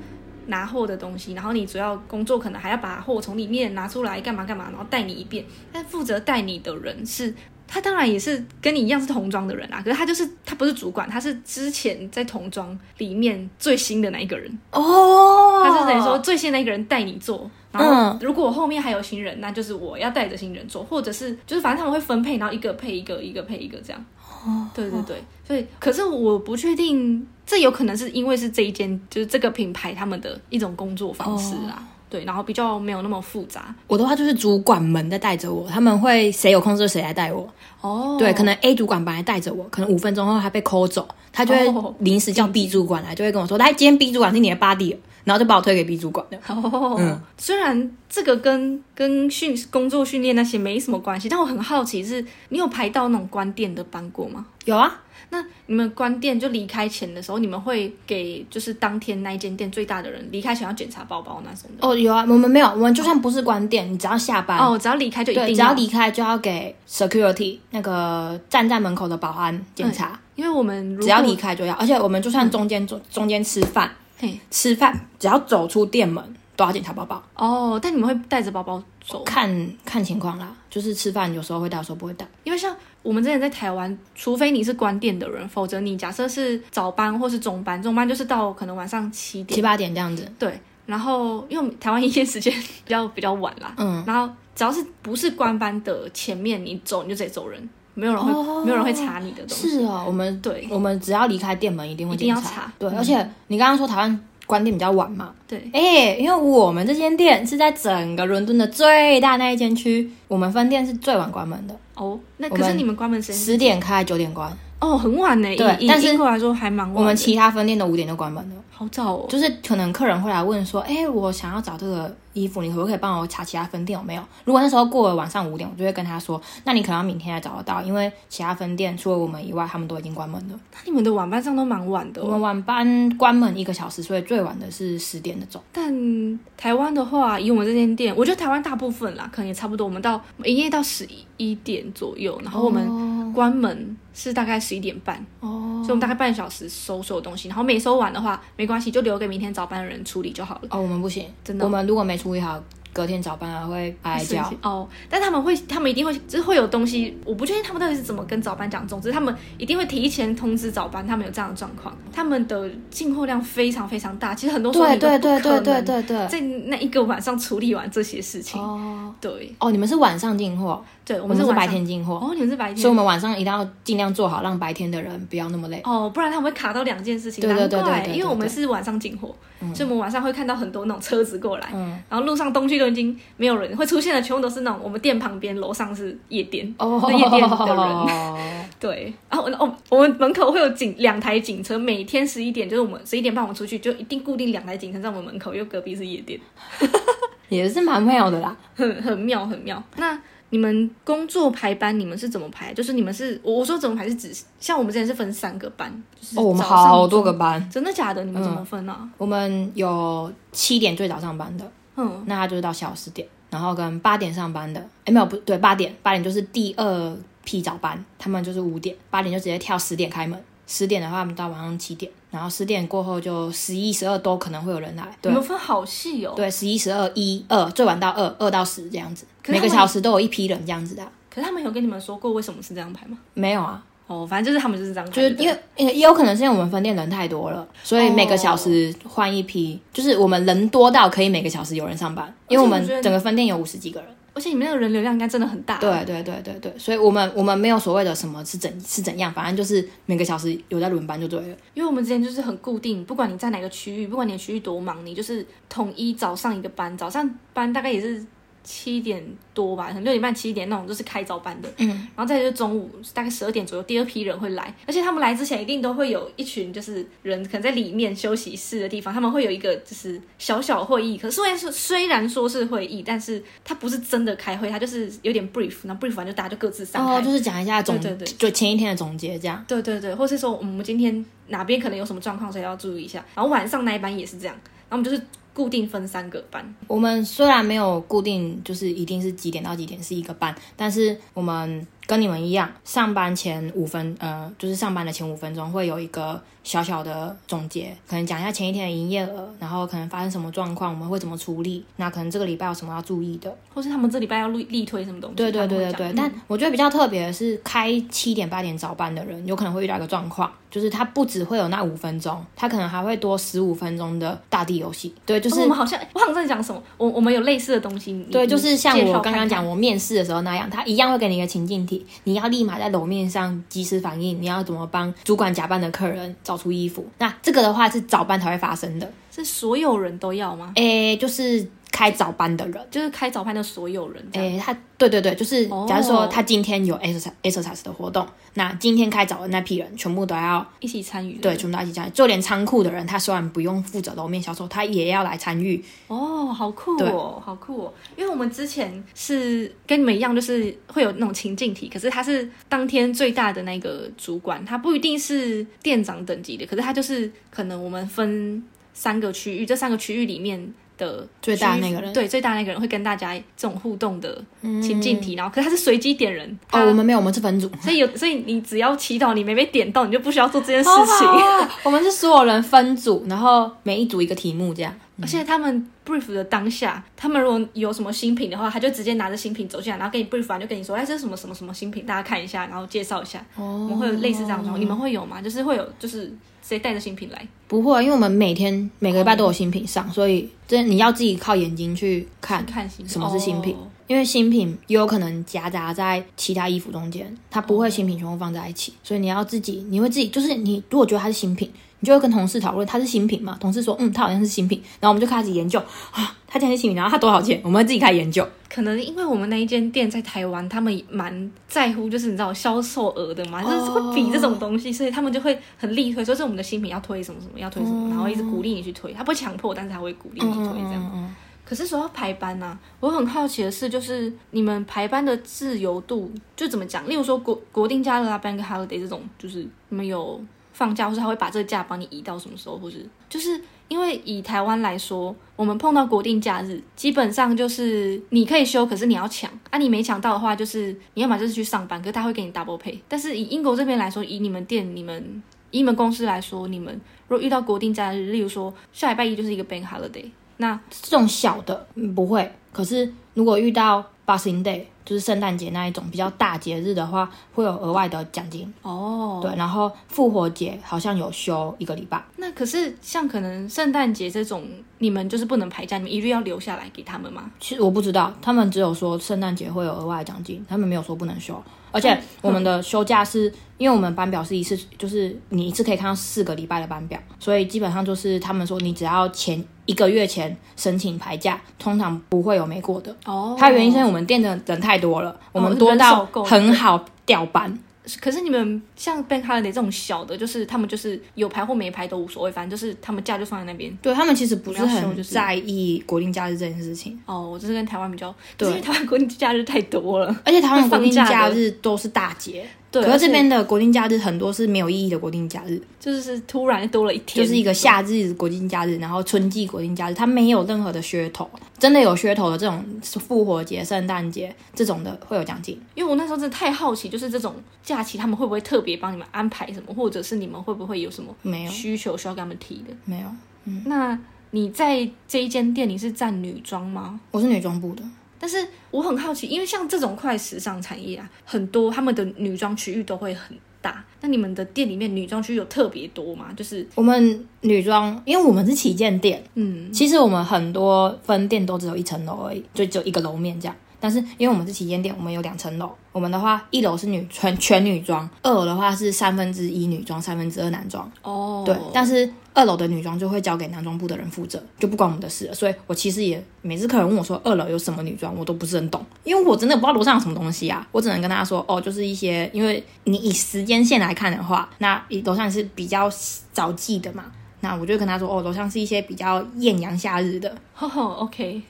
S2: 拿货的东西，然后你主要工作可能还要把货从里面拿出来干嘛干嘛，然后带你一遍。但负责带你的人是。他当然也是跟你一样是童装的人啊，可是他就是他不是主管，他是之前在童装里面最新的那一个人，
S1: 哦，
S2: 他是等于说最新的那一个人带你做，然后
S1: 嗯。
S2: 如果后面还有新人，那就是我要带着新人做，或者是就是反正他们会分配，然后一个配一个，一个配一个这样。
S1: 哦，
S2: 对对对，所以可是我不确定，这有可能是因为是这一间就是这个品牌他们的一种工作方式啦。对，然后比较没有那么复杂。
S1: 我的话就是主管们在带着我，他们会谁有空就谁来带我。
S2: 哦，
S1: 对，可能 A 主管本来带着我，可能五分钟后他被抠走，他就会
S2: 哦
S1: 临时叫 B 主管来，就会跟我说：“来，今天 B 主管是你的 body。”然后就把我推给 B 主管了。
S2: 哦，
S1: 嗯
S2: 虽然这个跟跟训工作训练那些没什么关系，但我很好奇是，你有排到那种关店的班过吗？
S1: 有啊，
S2: 那你们关店就离开前的时候，你们会给就是当天那一间店最大的人离开前要检查包包那种的？
S1: 哦，有啊，我们没有，我们就算不是关店，你只要下班，
S2: 哦，只要离开就一
S1: 对，
S2: 定
S1: 只要离开就要给 security 那个站在门口的保安检查，
S2: 因为我们
S1: 只要离开就要，而且我们就算中间中中间吃饭，
S2: 嘿。
S1: 吃饭只要走出店门都要检查包包，
S2: 哦，但你们会带着包包走，
S1: 看看情况啦，就是吃饭有时候会带，有时候不会带。
S2: 因为像我们之前在台湾，除非你是关店的人，否则你假设是早班或是中班，中班就是到可能晚上七点。
S1: 七，八点这样子，
S2: 对。然后因为台湾营业时间比较比较晚啦，
S1: 嗯，
S2: 然后只要是不是关班的前面你走，你就直接走人，没有人会、
S1: 哦。
S2: 没有人会查你的东西。
S1: 是哦，我们
S2: 对。
S1: 我们只要离开店门一定会
S2: 一定要查。
S1: 对，
S2: 嗯。
S1: 而且你刚刚说台湾关店比较晚嘛，
S2: 对，
S1: 哎、因为我们这间店是在整个伦敦的最大那一间区，我们分店是最晚关门的，
S2: 哦，那可是你们关门时间
S1: 十点开，九点关。
S2: 哦，很晚呢。
S1: 对但是
S2: 英国来说还蛮晚。
S1: 我们其他分店都五点就关门了，
S2: 好早哦。
S1: 就是可能客人会来问说，哎、我想要找这个衣服，你可不可以帮我查其他分店有没有？如果那时候过了晚上五点，我就会跟他说，那你可能要明天才找得到，因为其他分店除了我们以外，他们都已经关门了。
S2: 那你们的晚班上都蛮晚的哦、
S1: 我们晚班关门一个小时，所以最晚的是十点的走。
S2: 但台湾的话，以我们这间店，我觉得台湾大部分啦，可能也差不多。我们到营业到十一点左右，然后我们
S1: 们
S2: 关门是大概十一点半，
S1: 哦
S2: 所以我们大概半小时收所有东西。然后没收完的话，没关系，就留给明天早班的人处理就好了。
S1: 哦，我们不行，
S2: 真的哦
S1: 我们如果没处理好，隔天早班还会哀哀叫。
S2: 哦，但他们会，他们一定会，就是会有东西，我不确定他们到底是怎么跟早班讲。总之，他们一定会提前通知早班，他们有这样的状况。他们的进货量非常非常大，其实很多时候
S1: 对
S2: 你都
S1: 对对对对对对。
S2: 在那一个晚上处理完这些事情。
S1: 哦
S2: 对，
S1: 哦，你们是晚上进货，
S2: 对，我
S1: 我们是白。天进货，
S2: 哦，你们是白天，
S1: 所以我们晚上一定要尽量做好，让白天的人不要那么累。
S2: 哦，不然他们会卡到两件事情。
S1: 对对对对
S2: 因为我们是晚上进货，所以我们晚上会看到很多那种车子过来，
S1: 嗯，
S2: 然后路上东区都已经没有人，会出现的全部都是那种我们店旁边楼上是夜店。
S1: 哦
S2: 夜店的人 对，然后哦，我们门口会有警两台警车，每天十一点就是我们十一点半我们出去，就一定固定两台警车在我们门口，因为隔壁是夜店，
S1: 也是蛮妙的啦。
S2: 很很妙很妙。那你们工作排班你们是怎么排？就是你们是我我说怎么排是指像我们之前是分三个班，就是
S1: 哦，我们好多个班，
S2: 真的假的？你们怎么分啊？
S1: 我们有七点最早上班的，
S2: 嗯，
S1: 那他就是到下午四点，然后跟八点上班的，哎没有不对，八点八点就是第二批早班，他们就是五点，八点就直接跳十点开门，十点的话我们到晚上七点，然后十点过后就十一十二都可能会有人来，
S2: 你
S1: 对
S2: 们分好细哦。
S1: 对，十一十二一二最晚到二二到十这样子，每个小时都有一批人这样子的啊，
S2: 可是他们有跟你们说过为什么是这样排吗？
S1: 没有啊，
S2: 哦，反正就是他们就是这样，
S1: 就是因为也也有可能是因为我们分店人太多了，所以每个小时换一批，就是我们人多到可以每个小时有人上班，因为我们整个分店有五十几个人。
S2: 而且你们那个人流量应该真的很大。
S1: 对对对对对，所以我们我们没有所谓的什么是怎是怎样，反正就是每个小时有在轮班就对了。
S2: 因为我们之前就是很固定，不管你在哪个区域，不管你的区域多忙，你就是统一早上一个班，早上班大概也是七点多吧，可能六点半七点那种，就是开早班的。
S1: 嗯，
S2: 然后再就是中午大概十二点左右，第二批人会来，而且他们来之前一定都会有一群就是人，可能在里面休息室的地方，他们会有一个就是小小会议。可是虽然是虽然说是会议，但是它不是真的开会，它就是有点 brief，然后 brief 完就大家就各自散开。
S1: 哦，就是讲一下总，
S2: 对对对
S1: 就前一天的总结这样。
S2: 对对对，或是说我们今天哪边可能有什么状况，所以要注意一下。然后晚上那一班也是这样，然后我们就是固定分三个班。
S1: 我们虽然没有固定，就是一定是几点到几点是一个班，但是我们跟你们一样，上班前五分，呃，就是上班的前五分钟会有一个小小的总结，可能讲一下前一天的营业额，然后可能发生什么状况，我们会怎么处理，那可能这个礼拜有什么要注意的。
S2: 或是他们这礼拜要力力推什么东西？
S1: 对对对对对，但我觉得比较特别的是，开七点八点早班的人有可能会遇到一个状况，就是他不只会有那五分钟，他可能还会多十五分钟的大地游戏。对，就
S2: 就是我们好像我好像在讲什么，我我们有类似的东西。
S1: 对，就是像我刚刚。讲我面试的时候那样，他一样会给你一个情境题，你要立马在楼面上及时反应，你要怎么帮主管假扮的客人找出衣服。那这个的话是早班才会发生的，
S2: 是所有人都要吗？
S1: 诶，就是开早班的人。
S2: 就是开早班的所有人这样。
S1: 诶，他对对对，就是
S2: 哦
S1: 假如说他今天有 exercise exercise 的活动，那今天开早的那批人全部都要
S2: 一起参与。
S1: 对，全部都要一起参与，就连仓库的人，他虽然不用负责楼面销售，他也要来参与。
S2: 哦，好酷哦，好酷哦！因为我们之前是跟你们一样，就是会有那种情境题，可是他是当天最大的那个主管，他不一定是店长等级的，可是他就是可能我们分三个区域，这三个区域里面的
S1: 最大那个人
S2: 对，最大那个人会跟大家这种互动的情境题，然后可是他是随机点人，
S1: 哦，我们没有，我们是分组。
S2: 所以有，所以你只要祈祷你没被点到，你就不需要做这件事情。
S1: 我们是所有人分组，然后每一组一个题目这样。
S2: 而且他们 brief 的当下，他们如果有什么新品的话，他就直接拿着新品走进来，然后给你 brief 完就跟你说，哎，这是什么什么什么新品，大家看一下，然后介绍一下。
S1: 哦
S2: 我们会有类似这样的状况，你们会有吗？就是会有，就是直接带着新品来。
S1: 不会，因为我们每天每个礼拜都有新品上，所以这你要自己靠眼睛去看。
S2: 看新
S1: 什么是新品
S2: 哦
S1: 因为新品也有可能夹杂在其他衣服中间，它不会新品全部放在一起，所以你要自己，你会自己，就是你如果觉得它是新品，你就会跟同事讨论它是新品嘛，同事说嗯，它好像是新品，然后我们就开始研究啊，它竟然是新品，然后它多少钱，我们会自己开始研究。
S2: 可能因为我们那一间店在台湾，他们蛮在乎，就是你知道销售额的嘛，就是会比这种东西，所以他们就会很力推，说是我们的新品要推什么什么，要推什么，然后一直鼓励你去推，他不会强迫，但是他会鼓励你去推这样。
S1: 嗯
S2: 可是说到排班呢、我很好奇的是，就是你们排班的自由度就怎么讲？例如说国国定假日啊，bank holiday 这种，就是你们有放假，或是他会把这个假帮你移到什么时候，或是就是因为以台湾来说，我们碰到国定假日，基本上就是你可以休，可是你要抢啊，你没抢到的话，就是你要么就是去上班，可是他会给你 double pay。但是以英国这边来说，以你们店、你们以你们公司来说，你们如果遇到国定假日，例如说下礼拜一就是一个 bank holiday，那
S1: 这种小的、不会，可是如果遇到 Boxing Day，就是圣诞节那一种比较大节日的话，会有额外的奖金。
S2: 哦，
S1: 对，然后复活节好像有休一个礼拜。
S2: 那可是像可能圣诞节这种，你们就是不能排假，你们一律要留下来给他们吗？
S1: 其实我不知道，他们只有说圣诞节会有额外的奖金，他们没有说不能休。而且我们的休假是因为我们班表是一次，就是你一次可以看到四个礼拜的班表，所以基本上就是他们说你只要前一个月前申请排假，通常不会有没过的。
S2: 哦
S1: 它原因是我们店的人太多了，我们
S2: 哦
S1: 多到很好调班。
S2: 可是你们像 Bank Holiday 这种小的，就是他们就是有排或没排都无所谓，反正就是他们假就放在那边。
S1: 对他们其实不是很在意国定假日这件事情，
S2: 哦，我这是跟台湾比较，
S1: 对
S2: 因为台湾国定假日太多了。
S1: 而且台湾国定
S2: 假
S1: 日都是大节，
S2: 对，
S1: 可是这边的国定假日很多是没有意义的国定假日。
S2: 就是突然多了一天，
S1: 就是一个夏日国定假日，然后春季国定假日，它没有任何的噱头。真的有噱头的这种复活节、圣诞节这种的会有奖金。
S2: 因为我那时候真的太好奇，就是这种假期他们会不会特别帮你们安排什么，或者是你们会不会有什么
S1: 没有，
S2: 需求需要跟他们提的？
S1: 没有，嗯
S2: 那你在这一间店你是站女装吗？
S1: 我是女装部的。
S2: 但是我很好奇，因为像这种快时尚产业啊，很多他们的女装区域都会很大。那你们的店里面女装区有特别多吗？就是
S1: 我们女装，因为我们是旗舰店，
S2: 嗯，
S1: 其实我们很多分店都只有一层楼而已，就只有一个楼面这样。但是因为我们是旗舰店，我们有两层楼。我们的话，一楼是女全全女装，二楼的话是三分之一女装，三分之二男装。
S2: 哦，
S1: 对，但是二楼的女装就会交给男装部的人负责，就不关我们的事了。所以我其实也每次客人问我说二楼有什么女装，我都不是很懂，因为我真的不知道楼上有什么东西啊。我只能跟他说，哦，就是一些，因为你以时间线来看的话，那以楼上是比较早季的嘛，那我就跟他说，哦，楼上是一些比较艳阳夏日的，
S2: 呵呵，OK，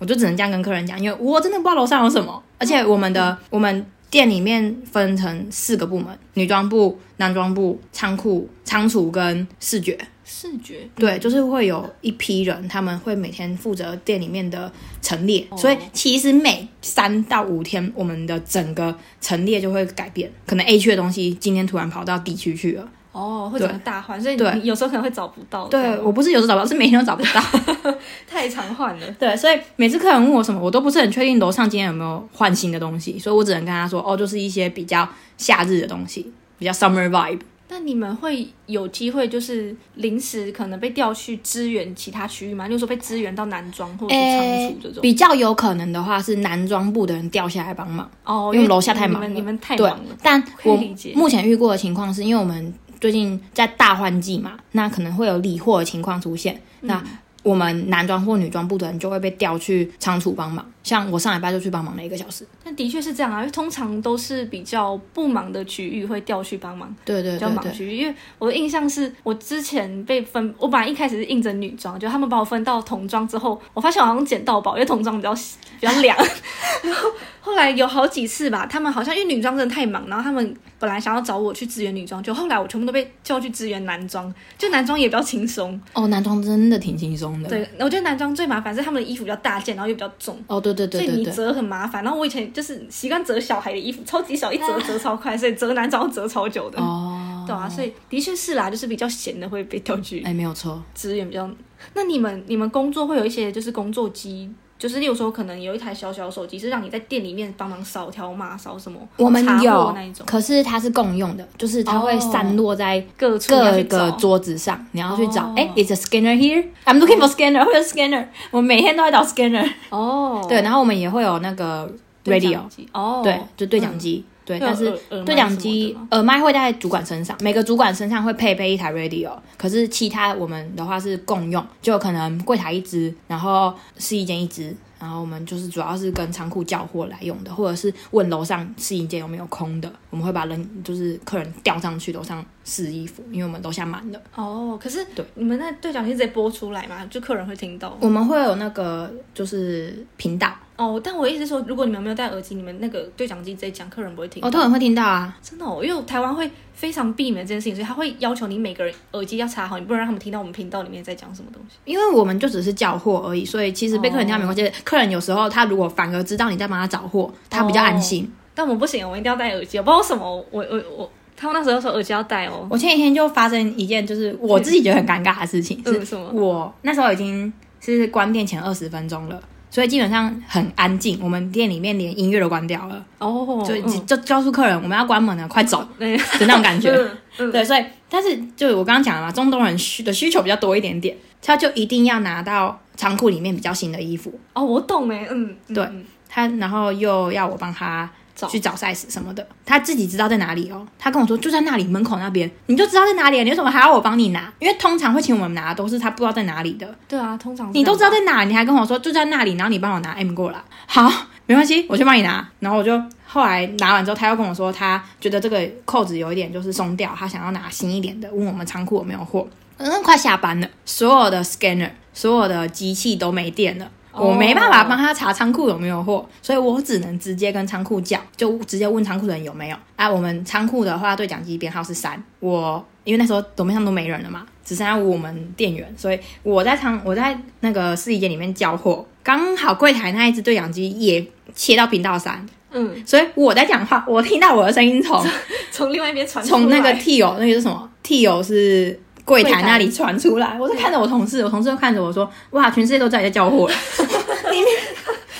S1: 我就只能这样跟客人讲，因为我真的不知道楼上有什么，而且我们的、我们店里面分成四个部门：女装部、男装部、仓库、仓储跟视觉。
S2: 视觉，
S1: 对，就是会有一批人，他们会每天负责店里面的陈列，所以其实每三到五天，我们的整个陈列就会改变。可能 A 区的东西今天突然跑到 D 区去了。
S2: 哦，会整个大换，所以你有时候可能会找不到。这
S1: 对我不是有时候找不到，是每天都找不到。
S2: 太常换了。
S1: 对，所以每次客人问我什么，我都不是很确定楼上今天有没有换新的东西，所以我只能跟他说，哦，就是一些比较夏日的东西，比较 summer vibe。
S2: 那你们会有机会就是临时可能被调去支援其他区域吗？就是说被支援到男装或者是仓储这种？
S1: 比较有可能的话是男装部的人调下来帮忙。
S2: 哦，
S1: 因为楼下太忙了
S2: 们你们太忙了。，
S1: 但我目前遇过的情况是因为我们最近在大换季嘛，那可能会有理货的情况出现。那我们男装或女装部的人就会被调去仓储帮忙。像我上礼拜就去帮忙了一个小时。
S2: 那的确是这样啊，因为通常都是比较不忙的区域会调去帮忙，
S1: 对对
S2: 比较忙区域。因为我的印象是我之前被分，我本来一开始是应征女装，就他们把我分到童装之后，我发现我好像捡到宝，因为童装比较 比较凉。然后后来有好几次吧，他们好像因为女装真的太忙，然后他们本来想要找我去支援女装，就后来我全部都被叫去支援男装，就男装也比较轻松。
S1: 哦，男装真的挺轻松的。
S2: 对，我觉得男装最麻烦是他们的衣服比较大件，然后又比较重。
S1: 哦，对对对
S2: 所以你。折很麻烦，然后我以前就是习惯折小孩的衣服，超级小，一折折超快，所以折男装折超久的。
S1: 哦，
S2: 对啊，所以的确是啦，就是比较闲的会被调去
S1: 哎，没有错。
S2: 支援比较。那你们你们工作会有一些就是工作机，就是例如说可能有一台小小手机是让你在店里面帮忙扫条码、扫什么
S1: 我们
S2: 查货
S1: 有
S2: 那一种，
S1: 可是它是共用的，就是它会散落在
S2: 各
S1: 各个桌子上，你要去找
S2: 哦。
S1: 哎、i t s a scanner here. I'm looking for scanner. Where's scanner? 我每天都在找 scanner。
S2: 哦，
S1: 对，然后我们也会有那个 radio，
S2: 哦，
S1: 对，就对讲机。对，但是对讲机耳麦会在主管身上，每个主管身上会配备一台 radio，可是其他我们的话是共用，就可能柜台一支，然后试衣间一支，然后我们就是主要是跟仓库叫货来用的，或者是问楼上试衣间有没有空的，我们会把人就是客人调上去楼上试衣服，因为我们楼下满了。
S2: 哦，可是
S1: 对
S2: 你们那对讲机直接播出来嘛，就客人会听到。
S1: 我们会有那个就是频道，
S2: 哦，但我意思是说，如果你们没有戴耳机，你们那个对讲机直接讲，客人不会听到。
S1: 哦，客人会听到啊。
S2: 真的哦，因为台湾会非常避免这件事情，所以他会要求你每个人耳机要插好，你不能让他们听到我们频道里面在讲什么东西。
S1: 因为我们就只是叫货而已，所以其实被客人听到没关系。客人有时候他如果反而知道你在帮他找货，他比较安心。
S2: 但我们不行，我们一定要戴耳机。我不知道为什么，我我我，他们那时候说耳机要戴哦。
S1: 我前几天就发生一件就是我自己觉得很尴尬的事情，是
S2: 嗯什么
S1: 我那时候已经是关店前二十分钟了。所以基本上很安静，我们店里面连音乐都关掉了，
S2: 哦，
S1: 就
S2: 嗯
S1: 就告诉客人我们要关门了，快走
S2: 对
S1: 的那种感觉。
S2: 嗯嗯
S1: 对，所以但是就我刚刚讲了嘛，中东人需的需求比较多一点点，他就一定要拿到仓库里面比较新的衣服，
S2: 哦，我懂哎，嗯，嗯
S1: 对
S2: 嗯
S1: 他然后又要我帮他
S2: 找
S1: 去找 size 什么的，他自己知道在哪里哦。他跟我说就在那里门口那边，你就知道在哪里，你为什么还要我帮你拿？因为通常会请我们拿的都是他不知道在哪里的，
S2: 对啊，通常
S1: 你都知道在哪，你还跟我说就在那里，然后你帮我拿 M 过来，好，没关系，我去帮你拿。然后我就后来拿完之后，他又跟我说他觉得这个扣子有一点就是松掉，他想要拿新一点的，问我们仓库有没有货。嗯，快下班了，所有的 scanner，所有的机器都没电了。
S2: 哦
S1: 我没办法帮他查仓库有没有货，所以我只能直接跟仓库叫，就直接问仓库的人有没有。啊，我们仓库的话，对讲机编号是三。我因为那时候抖面上都没人了嘛，只剩下我们店员，所以我在仓我在那个试衣间里面交货，刚好柜台那一只对讲机也切到频道三，
S2: 嗯，
S1: 所以我在讲话，我听到我的声音从
S2: 从 另外一边传
S1: 从那个 T 友那个是什么 T 友是。柜台那里传出来，我就看着我同事，我同事就看着我说：“哇，全世界都知道你在叫货了。”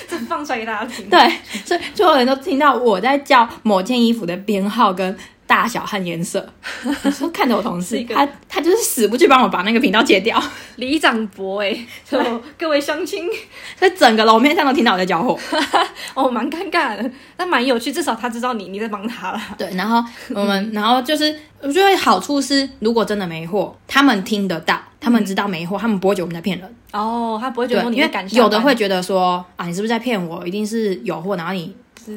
S2: 这放出来给大家听。
S1: 对，所以所有人都听到我在叫某件衣服的编号跟大小和颜色。我说看着我同事他他就是死不去帮我把那个频道截掉，
S2: 李长博哎，就各位乡亲，
S1: 在整个楼面上都听到我在交货。
S2: 哦，蛮尴尬的，但蛮有趣，至少他知道你你在帮他了。
S1: 对，然后我们，然后就是我觉得好处是，如果真的没货，他们听得到，他们知道没货，他们不会觉得我们在骗人。
S2: 哦，他不会觉得说，你在赶下班
S1: 有的会觉得说啊，你是不是在骗我？一定是有货，然后你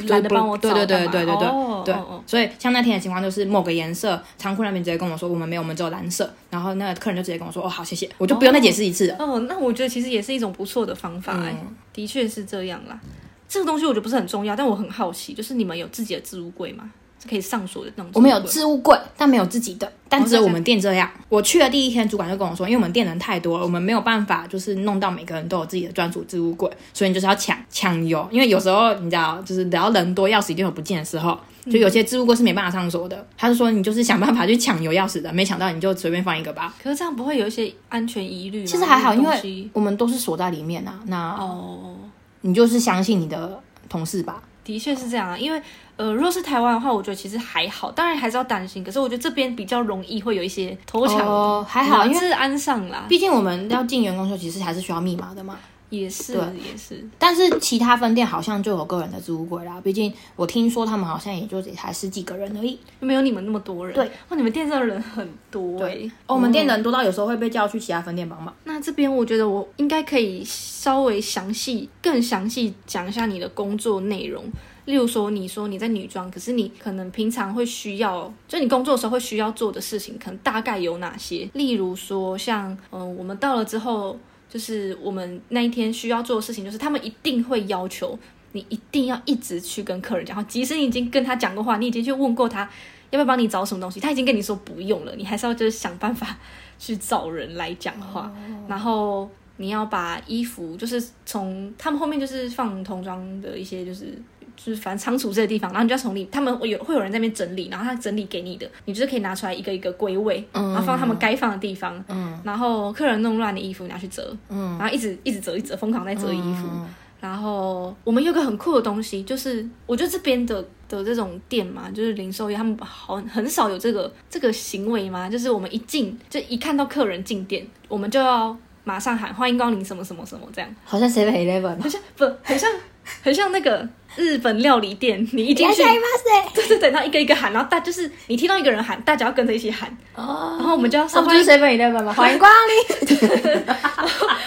S2: 懒得帮我找
S1: 对对对对对对对
S2: 哦哦哦
S1: 所以像那天的情况就是某个颜色，仓库那边直接跟我说我们没有，我们只有蓝色，然后那个客人就直接跟我说哦好谢谢，我就不用再解释一次了。
S2: 哦，那我觉得其实也是一种不错的方法哎、
S1: 嗯
S2: 的确是这样啦。这个东西我觉得不是很重要，但我很好奇，就是你们有自己的置物柜吗？是可以上锁的那种？
S1: 我们有置物柜，但没有自己的，但
S2: 哦
S1: 只有我们店这样。我去的第一天，主管就跟我说，因为我们店人太多了，我们没有办法就是弄到每个人都有自己的专属置物柜，所以你就是要抢抢油。因为有时候你知道，就是只要人多，钥匙一定有不见的时候，就有些置物柜是没办法上锁的。他就说你就是想办法去抢油钥匙的，没抢到你就随便放一个吧。
S2: 可是这样不会有一些安全疑虑吗？
S1: 其实还好，因为我们都是锁在里面啊。那
S2: 哦，
S1: 你就是相信你的同事吧。
S2: 的确是这样啊。因为呃，如果是台湾的话，我觉得其实还好，当然还是要担心。可是我觉得这边比较容易会有一些偷抢，
S1: 哦还好因为
S2: 是安上啦，
S1: 毕竟我们要进员工休息室还是需要密码的嘛。
S2: 也是
S1: 对
S2: 也是，
S1: 但是其他分店好像就有个人的置物柜啦，毕竟我听说他们好像也就才十几个人而已。
S2: 没有你们那么多人。
S1: 对，
S2: 哇，你们店真的人很多哎、
S1: 哦，我们店人多到有时候会被叫去其他分店帮忙。
S2: 那这边我觉得我应该可以稍微详细、更详细讲一下你的工作内容。例如说，你说你在女装，可是你可能平常会需要，就你工作的时候会需要做的事情，可能大概有哪些？例如说，像嗯、呃我们到了之后，就是我们那一天需要做的事情，就是他们一定会要求你一定要一直去跟客人讲话，即使你已经跟他讲过话，你已经去问过他要不要帮你找什么东西，他已经跟你说不用了，你还是要就是想办法去找人来讲话，然后你要把衣服就是从他们后面就是放童装的一些就是。就是反正仓储这个地方，然后你就要从里，他们会有会有人在那边整理，然后他整理给你的，你就是可以拿出来一个一个归位，然后放他们该放的地方，
S1: 嗯。
S2: 然后客人弄乱的衣服你要去折，
S1: 嗯。
S2: 然后一直一直折一直折，疯狂在折衣服，
S1: 嗯。
S2: 然后我们有个很酷的东西，就是我觉得这边的的这种店嘛，就是零售业，他们好很少有这个这个行为嘛，就是我们一进就一看到客人进店，我们就要马上喊欢迎光临什么什么什么这样，
S1: 好像 Seven Eleven
S2: 好像不很像 很像那个日本料理店，你一进去，
S1: いませ
S2: 对对对，然后一个一个喊，然后大就是你听到一个人喊，大家要跟着一起喊，
S1: 哦，
S2: 然后我们就要
S1: 那不就是
S2: 说欢迎，
S1: Seven Eleven 吗？欢迎光临。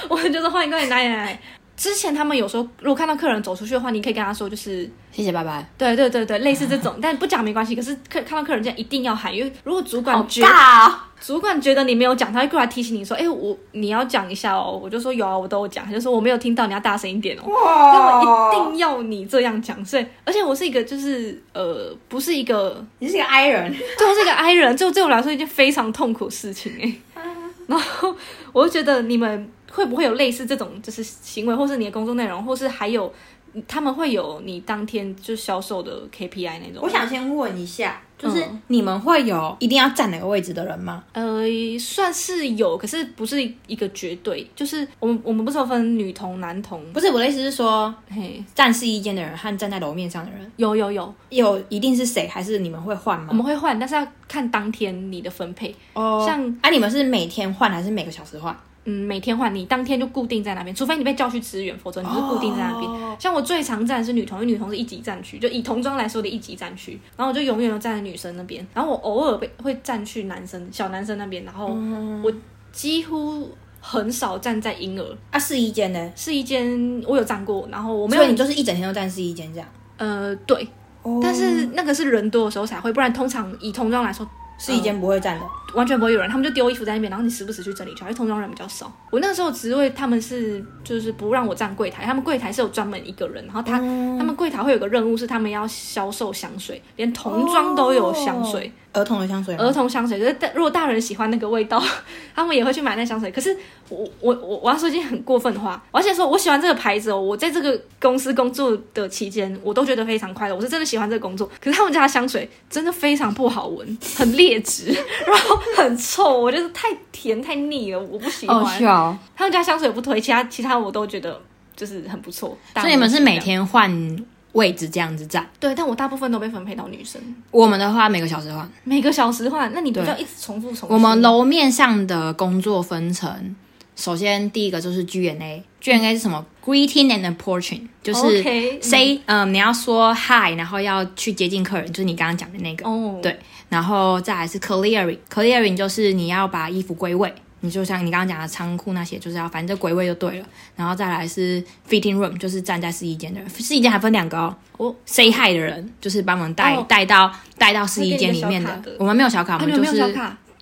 S2: 我们就说欢迎光临来来来。 之前他们有时候如果看到客人走出去的话，你可以跟他说就是
S1: 谢谢，拜拜。
S2: 对对对对，类似这种，但不讲没关系。可是客看到客人这样一定要喊，因为如果主管觉
S1: 得哦。
S2: 主管觉得你没有讲，他会过来提醒你说：“哎、我你要讲一下哦。”我就说有啊，我都有讲。他就说我没有听到，你要大声一点哦。他们一定要你这样讲，所以而且我是一个就是呃，不是一个，
S1: 你是一个 I 人，
S2: 对我是一个 I 人，就对我来说一件非常痛苦的事情哎、然后我就觉得你们会不会有类似这种就是行为，或是你的工作内容，或是还有他们会有你当天就销售的 KPI 那种？
S1: 我想先问一下，就是
S2: 嗯
S1: 你们会有一定要站哪个位置的人吗？
S2: 呃，算是有，可是不是一个绝对。就是我们我们不是有分女童、男童？
S1: 不是，我的意思是说，
S2: 嘿，
S1: 站试衣间的人和站在楼面上的人，
S2: 有有有，
S1: 有一定是谁，还是你们会换吗？
S2: 我们会换，但是要看当天你的分配。
S1: 哦
S2: 像
S1: 啊，你们是每天换还是每个小时换？
S2: 嗯，每天换，你当天就固定在那边，除非你被叫去支援，否则你就是固定在那边。
S1: 哦
S2: 像我最常站的是女童，因为女童是一级战区，就以童装来说的一级战区，然后我就永远都站在女生那边，然后我偶尔被会站去男生小男生那边，然后我几乎很少站在婴儿。
S1: 啊，试衣间呢？
S2: 试衣间我有站过，然后我没有
S1: 所以你就是一整天都站试衣间这样？
S2: 呃对，但是那个是人多的时候才会，不然通常以童装来说，
S1: 试衣间不会站的。
S2: 完全不会有人，他们就丢衣服在那边，然后你时不时去整理一下，因为童装人比较少。我那个时候职位他们是就是不让我站柜台，他们柜台是有专门一个人，然后他、他们柜台会有个任务是他们要销售香水，连童装都有香水。
S1: 儿童的香水？
S2: 儿童香水，就是大如果大人喜欢那个味道，他们也会去买那香水。可是我我我我要说一件很过分的话，我要先说我喜欢这个牌子哦，我在这个公司工作的期间，我都觉得非常快乐，我是真的喜欢这个工作。可是他们家的香水真的非常不好闻，很劣质，然后很臭，我觉得太甜太腻了，我不喜欢。
S1: 哦，笑。
S2: 他们家香水也不推，其他其他我都觉得就是很不错。
S1: 所以你们是每天换位置这样子站？
S2: 对，但我大部分都被分配到女生，
S1: 我们的话每个小时换。
S2: 每个小时换，那你不要一直重复重复？
S1: 我们楼面上的工作分成，首先第一个就是 GNA，GNA 是什么？Greeting and approaching，就是 say，嗯，你要说 hi，然后要去接近客人，就是你刚刚讲的那个。
S2: 哦，
S1: 对然后再来是 clearing，clearing 就是你要把衣服归位，你就像你刚刚讲的仓库那些，就是要反正归位就对了。然后再来是 fitting room，就是站在试衣间的人，试衣间还分两个哦。
S2: 哦
S1: say hi 的人就是帮忙带
S2: 哦
S1: 带到带到试衣间里面
S2: 的
S1: 我们没有小卡，我
S2: 们
S1: 们就是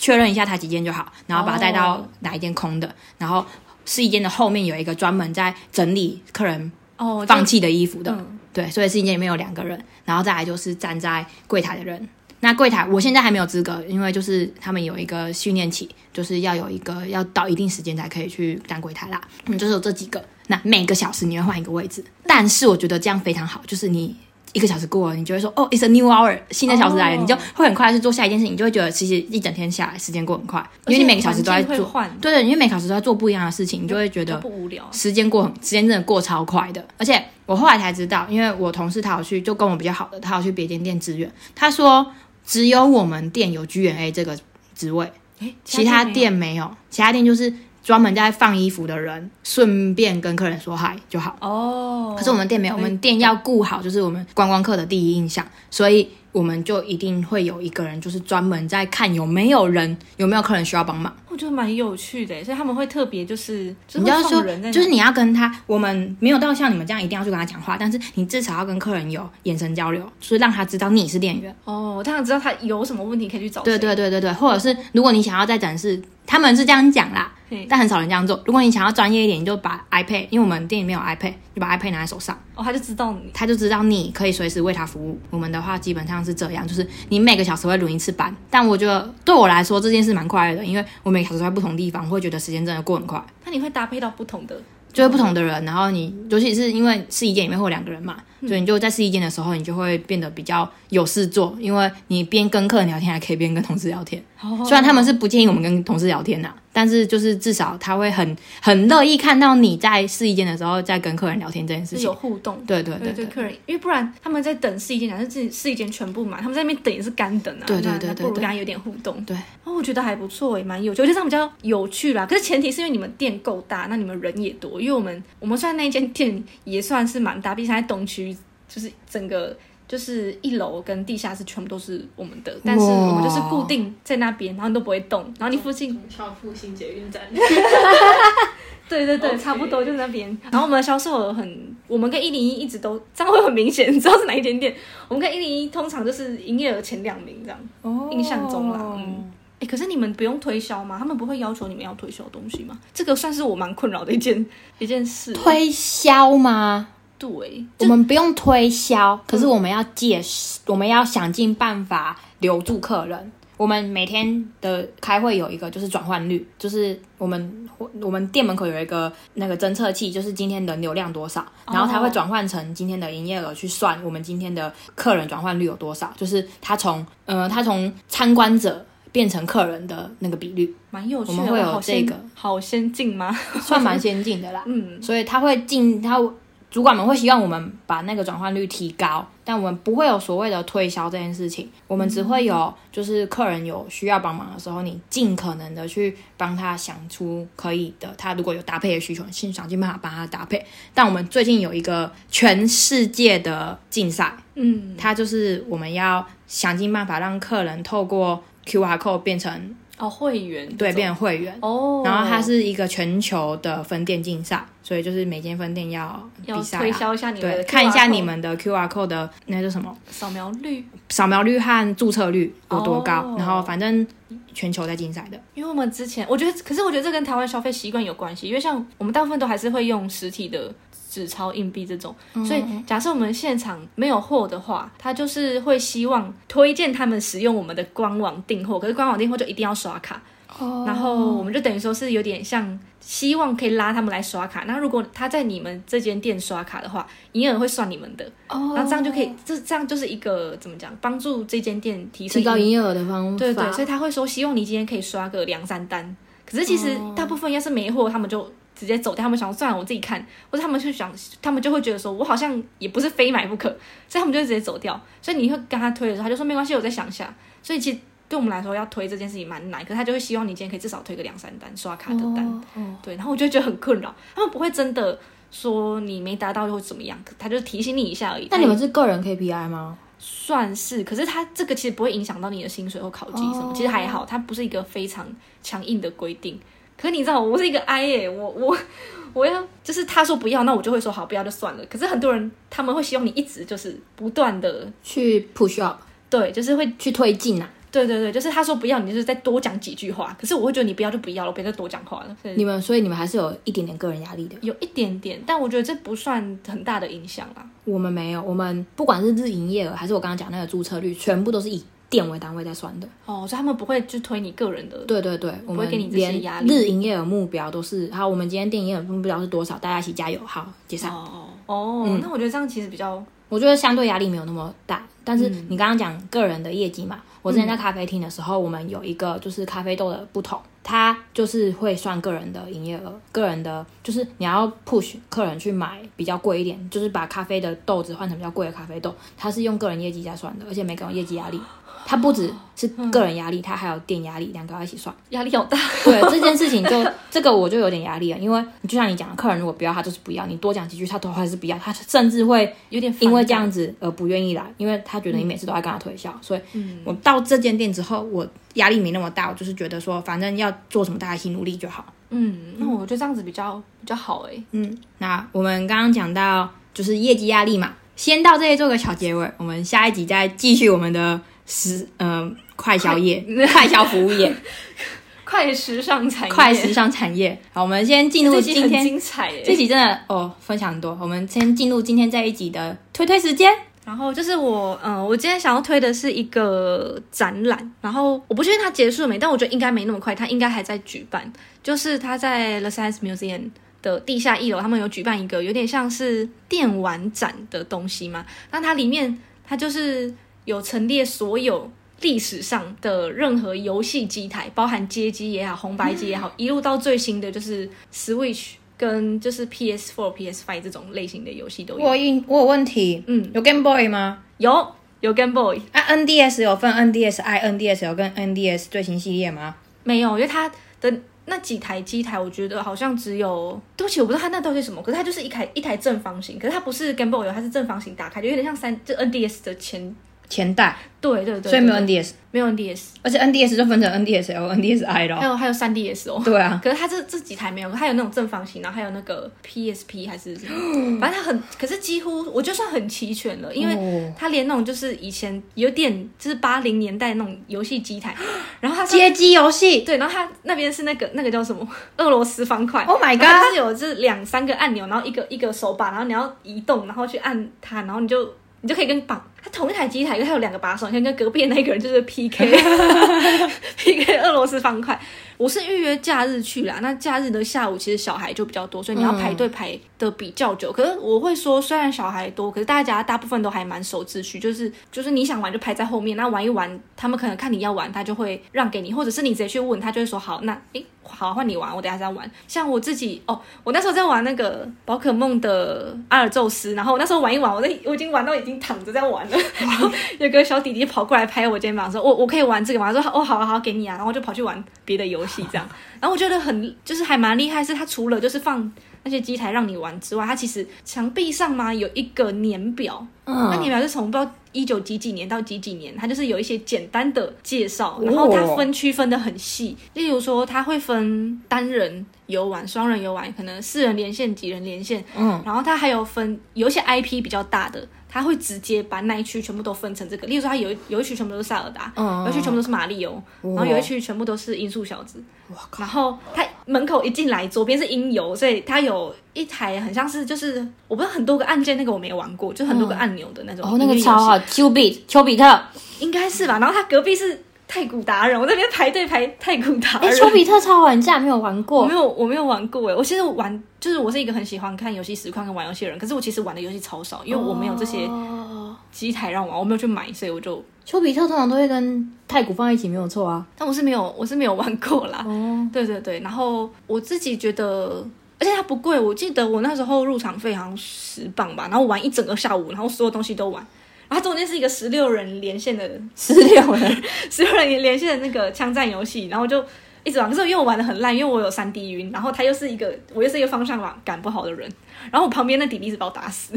S1: 确认一下他几间就好，然后把他带到
S2: 哦
S1: 哪一间空的，然后试衣间的后面有一个专门在整理客人
S2: 哦，
S1: 放弃的衣服的，
S2: 嗯
S1: 对，所以试衣间里面有两个人，然后再来就是站在柜台的人。那柜台我现在还没有资格，因为就是他们有一个训练期，就是要有一个要到一定时间才可以去站柜台啦。嗯，就是有这几个。那每个小时你会换一个位置，但是我觉得这样非常好，就是你一个小时过了，你就会说哦，it's a new hour，新的小时来了，
S2: 哦
S1: 你就会很快去做下一件事情，你就会觉得其实一整天下来时间过很快，因为你每个小时都在做，对对，因为每个小时都在做不一样的事情，你就会觉得
S2: 不无聊。
S1: 时间过很，时间真的过超快的。而且我后来才知道，因为我同事他有去，就跟我比较好的，他有去别间店支援，他说只有我们店有 G N A 这个职位，
S2: 诶
S1: 其他店没有，其他店就是专门在放衣服的人，顺便跟客人说嗨就好。
S2: 哦，
S1: 可是我们店没有，我们店要顾好，就是我们观光客的第一印象，所以我们就一定会有一个人，就是专门在看有没有人，有没有客人需要帮忙。
S2: 我觉得蛮有趣的，所以他们会特别就是，就
S1: 你要说就是你要跟他，我们没有到像你们这样一定要去跟他讲话，但是你至少要跟客人有眼神交流，就是让他知道你是店员。
S2: 哦，他想知道他有什么问题可以去找谁。
S1: 对对对对对，或者是如果你想要再展示，他们是这样讲啦，但很少人这样做。如果你想要专业一点，你就把 iPad，因为我们店里面有 iPad，就把 iPad 拿在手上，
S2: 哦，他就知道你。
S1: 他就知道你可以随时为他服务。我们的话基本上是这样，就是你每个小时会轮一次班，但我觉得对我来说这件事蛮快乐的，因为我每个小时在不同地方，我会觉得时间真的过很快。
S2: 那你会搭配到不同的
S1: 就是不同的人，然后你尤其是因为试衣间里面会有两个人嘛，
S2: 嗯
S1: 所以你就在试衣间的时候，你就会变得比较有事做，因为你边跟客人聊天，还可以边跟同事聊天。
S2: 哦
S1: 虽然他们是不建议我们跟同事聊天呐、但是就是至少他会很很乐意看到你在试衣间的时候在跟客人聊天这件事情
S2: 是有。互动。
S1: 对对对对
S2: 对对，客人，因为不然他们在等试衣间，假设自己试衣间全部满，他们在那边等也是干等啊。
S1: 对对对对对
S2: 不如跟他有点互动。
S1: 对，
S2: 哦，我觉得还不错，也蛮有趣，我觉得这样比较有趣啦。可是前提是因为你们店够大，那你们人也多，因为我们我们虽然那一间店也算是蛮大，毕竟在东区，就是整个。就是一楼跟地下室全部都是我们的，但是我们就是固定在那边，然后你都不会动，然后你附近
S3: 跳复兴捷运站，
S2: 对对对差不多就是那边。然后我们的销售额很，我们跟一零一一直都这样会很明显，你知道是哪一点点？我们跟一零一通常就是营业额前两名这样。
S1: 哦
S2: 印象中啦嗯哎，可是你们不用推销吗？他们不会要求你们要推销东西吗？这个算是我蛮困扰的一件一件事。
S1: 推销吗？
S2: 对，
S1: 我们不用推销，可是我们要介，我们要想尽办法留住客人。我们每天的开会有一个就是转换率，就是我们我们店门口有一个那个侦测器，就是今天的流量多少，然后它会转换成今天的营业额去算我们今天的客人转换率有多少，就是它从呃它从参观者变成客人的那个比率，
S2: 蛮有趣的。
S1: 我们会有这个
S2: 好先进吗？
S1: 算蛮先进的啦。
S2: 嗯，
S1: 所以他会进，他主管们会希望我们把那个转换率提高，但我们不会有所谓的推销这件事情，我们只会有就是客人有需要帮忙的时候，你尽可能的去帮他想出可以的，他如果有搭配的需求，尽想尽办法帮他搭配。但我们最近有一个全世界的竞赛，
S2: 嗯，
S1: 它就是我们要想尽办法让客人透过 QR code 变成
S2: 哦，会员
S1: 对变成会员。
S2: 哦，
S1: 然后它是一个全球的分店竞赛，所以就是每间分店要
S2: 要
S1: 比赛、
S2: 推
S1: 啊，
S2: 销一下你们的
S1: 对，看一下你们的 QR code 的那叫什么？
S2: 扫描率。
S1: 扫描率和注册率有多高，
S2: 哦。
S1: 然后反正全球在竞赛的，
S2: 因为我们之前，我觉得，可是我觉得这跟台湾消费习惯有关系，因为像我们大部分都还是会用实体的纸钞、硬币这种，所以假设我们现场没有货的话，他就是会希望推荐他们使用我们的官网订货，可是官网订货就一定要刷卡，然后我们就等于说是有点像希望可以拉他们来刷卡，那如果他在你们这间店刷卡的话，营业额会算你们的，
S1: 哦。
S2: 然后这样就可以，这这样就是一个怎么讲，帮助这间店提升
S1: 提高营业额的方法，
S2: 对对，所以他会说希望你今天可以刷个两三单。可是其实大部分要是没货，他们就直接走掉。他们想说算了，我自己看，或者他们就想，他们就会觉得说我好像也不是非买不可，所以他们就会直接走掉。所以你会跟他推的时候，他就说没关系，我再想一下。所以其实对我们来说要推这件事情蛮难，可是他就会希望你今天可以至少推个两三单刷卡的单。
S1: 哦
S2: 对，然后我就觉得很困扰，他们不会真的说你没达到就会怎么样，他就提醒你一下而已。
S1: 那你们是个人 KPI 吗？
S2: 算是，可是它这个其实不会影响到你的薪水或考绩什么，其实还好，它不是一个非常强硬的规定。可是你知道，我是一个 I 耶，我我我要就是他说不要，那我就会说好，不要就算了。可是很多人他们会希望你一直就是不断的
S1: 去 push up，
S2: 对，就是会
S1: 去推进啊。
S2: 对对对，就是他说不要，你就是再多讲几句话。可是我会觉得你不要就不要了，我不要再多讲话了。
S1: 你们所以你们还是有一点点个人压力的。
S2: 有一点点，但我觉得这不算很大的影响啦。
S1: 我们没有，我们不管是日营业额还是我刚刚讲那个注册率，全部都是以店为单位在算的。
S2: 哦，所以他们不会就推你个人的
S1: 对对对，我们
S2: 会给你这些
S1: 连
S2: 压力
S1: 日营业额目标都是好，我们今天店营业额目标是多少？大家一起加油，好，解散。
S2: 哦哦，那我觉得这样其实比较
S1: 我觉得相对压力没有那么大，但是你刚刚讲个人的业绩嘛，我之前在咖啡厅的时候，我们有一个就是咖啡豆的不同，它就是会算个人的营业额，个人的就是你要 push 客人去买比较贵一点，就是把咖啡的豆子换成比较贵的咖啡豆，它是用个人业绩在算的，而且每个人有业绩压力。它不只是个人压力，它还有店压力，两个要一起算。
S2: 压力好大。
S1: 对这件事情就 这个我就有点压力了，因为就像你讲的，客人如果不要，他就是不要，你多讲几句，他都还是不要，他甚至会
S2: 有点
S1: 因为这样子而不愿意来，因为他觉得你每次都在跟他推销，所以
S2: 嗯
S1: 我到这间店之后，我压力没那么大，我就是觉得说，反正要做什么，大家一起努力就好。
S2: 嗯，那我觉得这样子比较比较好哎。
S1: 嗯，那我们刚刚讲到就是业绩压力嘛，先到这里做个小结尾，我们下一集再继续我们的时嗯快消业、快消服务业、
S2: 快时尚产业，
S1: 快时尚产业。好，我们先进入今天
S2: 精彩哎。
S1: 这集真的哦，分享很多。我们先进入今天这一集的推推时间。
S2: 然后就是我，嗯、我今天想要推的是一个展览，然后我不确定它结束了没，但我觉得应该没那么快，它应该还在举办。就是它在 The Science Museum 的地下一楼，他们有举办一个有点像是电玩展的东西嘛。那它里面它就是有陈列所有历史上的任何游戏机台，包含街机也好，红白机也好，一路到最新的就是 Switch 跟就是 PS4、PS5 这种类型的游戏都有。
S1: 我有我有问题，
S2: 嗯，
S1: 有 Game Boy 吗？
S2: 有有 Game Boy。
S1: 啊，NDS 有分 NDSi、NDS 有跟 NDS 最新系列吗？
S2: 没有，因为它的那几台机台，我觉得好像只有，对不起，我不知道它那到底是什么，可是它就是一台一台正方形，可是它不是 Game Boy，它是正方形打开，就有点像三就 NDS 的前，
S1: 前代，
S2: 对对对
S1: 所以没有 NDS，
S2: 没有 NDS，
S1: 而且 NDS 就分成 NDSL、NDSi 了哦。
S2: 还有还有三 DS 哦。
S1: 对啊，
S2: 可是它这这几台没有，它有那种正方形，然后还有那个 PSP 还是 反正它很，可是几乎我就算很齐全了，因为
S1: 哦。
S2: 它连那种就是以前有点就是八零年代那种游戏机台，然后它是
S1: 街机游戏。
S2: 对，然后它那边是那个那个叫什么？俄罗斯方块。
S1: ，Oh my
S2: god！它是有就是两三个按钮，然后一个一个手把，然后你要移动，然后去按它，然后你就你就可以跟绑它同一台机台，因为他有两个把手，你可以跟隔壁的那个人就是 PK PK 俄罗斯方块。我是预约假日去啦，那假日的下午其实小孩就比较多，所以你要排队排的比较久。可是我会说，虽然小孩多，可是大家大部分都还蛮守秩序，就是就是你想玩就排在后面，那玩一玩，他们可能看你要玩，他就会让给你，或者是你直接去问，他就会说好，那诶好换你玩，我等下再玩。像我自己哦，我那时候在玩那个宝可梦的阿尔宙斯，然后我那时候玩一玩，我在我已经玩到已经躺着在玩了，然后有个小弟弟跑过来拍我肩膀说，我我可以玩这个吗？他说哦好啊好啊给你啊，然后我就跑去玩别的游戏这样，然后我觉得很就是还蛮厉害，是它除了就是放。那些机台让你玩之外，它其实墙壁上嘛有一个年表，嗯那
S1: 嗯，
S2: 年表是从不知道一九几几年到几几年，它就是有一些简单的介绍，然后它分区分的很细。例如说，它会分单人游玩、双人游玩，可能四人连线、几人连线，
S1: 嗯，
S2: 然后它还有分有一些 IP 比较大的，它会直接把那一区全部都分成这个。例如说，他有一有一区全部都是塞尔达，
S1: 嗯
S2: 有一区全部都是马里欧，然后有一区全部都是音速小子。
S1: 哇靠，
S2: 然后他门口一进来，左边是音游，所以他有一台很像是就是我不知道很多个按键，那个我没有玩过，就很多个按钮的那种。
S1: 哦，那个超好，Q Beat 丘比特，
S2: 应该是吧？然后他隔壁是太古达人，我在那边排队排太古达
S1: 哎，
S2: 人。
S1: 丘比特超玩，你竟然没有玩
S2: 我
S1: 过
S2: 没？有，我没有玩过哎。我其实玩，就是我是一个很喜欢看游戏实况跟玩游戏的人，可是我其实玩的游戏超少，因为我没有这些
S1: 哦
S2: 机台让我玩，我没有去买，所以我就，
S1: 丘比特通常都会跟太古放在一起，没有错啊。
S2: 但我是没有，我是没有玩过啦。
S1: 哦，
S2: 对对对，然后我自己觉得，而且它不贵，我记得我那时候入场费好像十磅吧，然后玩一整个下午，然后所有东西都玩。然后它中间是一个十六人连线的
S1: 十六人，
S2: 十六人连线的那个枪战游戏，然后就一直玩。可是因为我玩的很烂，因为我有三 D 晕，然后他又是一个我又是一个方向感不好的人，然后我旁边那弟弟一直把我打死，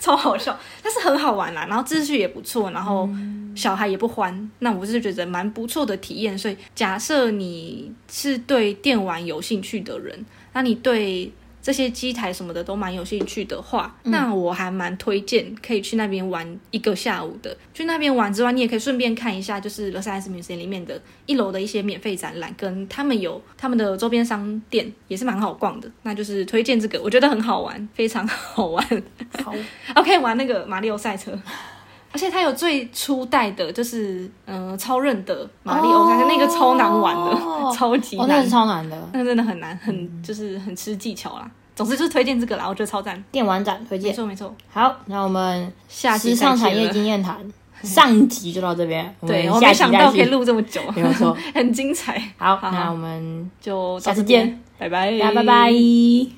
S2: 超好笑，但是很好玩啦。然后秩序也不错，然后小孩也不欢，那我是觉得蛮不错的体验。所以假设你是对电玩有兴趣的人，那你对这些机台什么的都蛮有兴趣的话，那我还蛮推荐可以去那边玩一个下午的。去那边玩之外，你也可以顺便看一下，就是 The Science Museum 里面的一楼的一些免费展览，跟他们有他们的周边商店也是蛮好逛的。那就是推荐这个，我觉得很好玩，非常好玩。
S1: 好，，
S2: OK，玩那个马里奥赛车。而且它有最初代的，就是嗯、呃超韧的马里奥赛车，那个超难玩的，
S1: 哦
S2: 超级
S1: 哦，那
S2: 难
S1: 超难的。
S2: 那个真的很难，很就是很吃技巧啦。总之就是推荐这个啦，我觉得超赞。
S1: 电玩展推荐。
S2: 没错没错，
S1: 好，那我们
S2: 下期
S1: 时尚产业经验谈上集就到这边，我
S2: 对我没想。到可以录这么久，
S1: 没有错。
S2: 很精彩。
S1: 好，
S2: 好
S1: 那我们
S2: 就
S1: 下次见，
S2: 拜拜，
S1: 大家拜拜。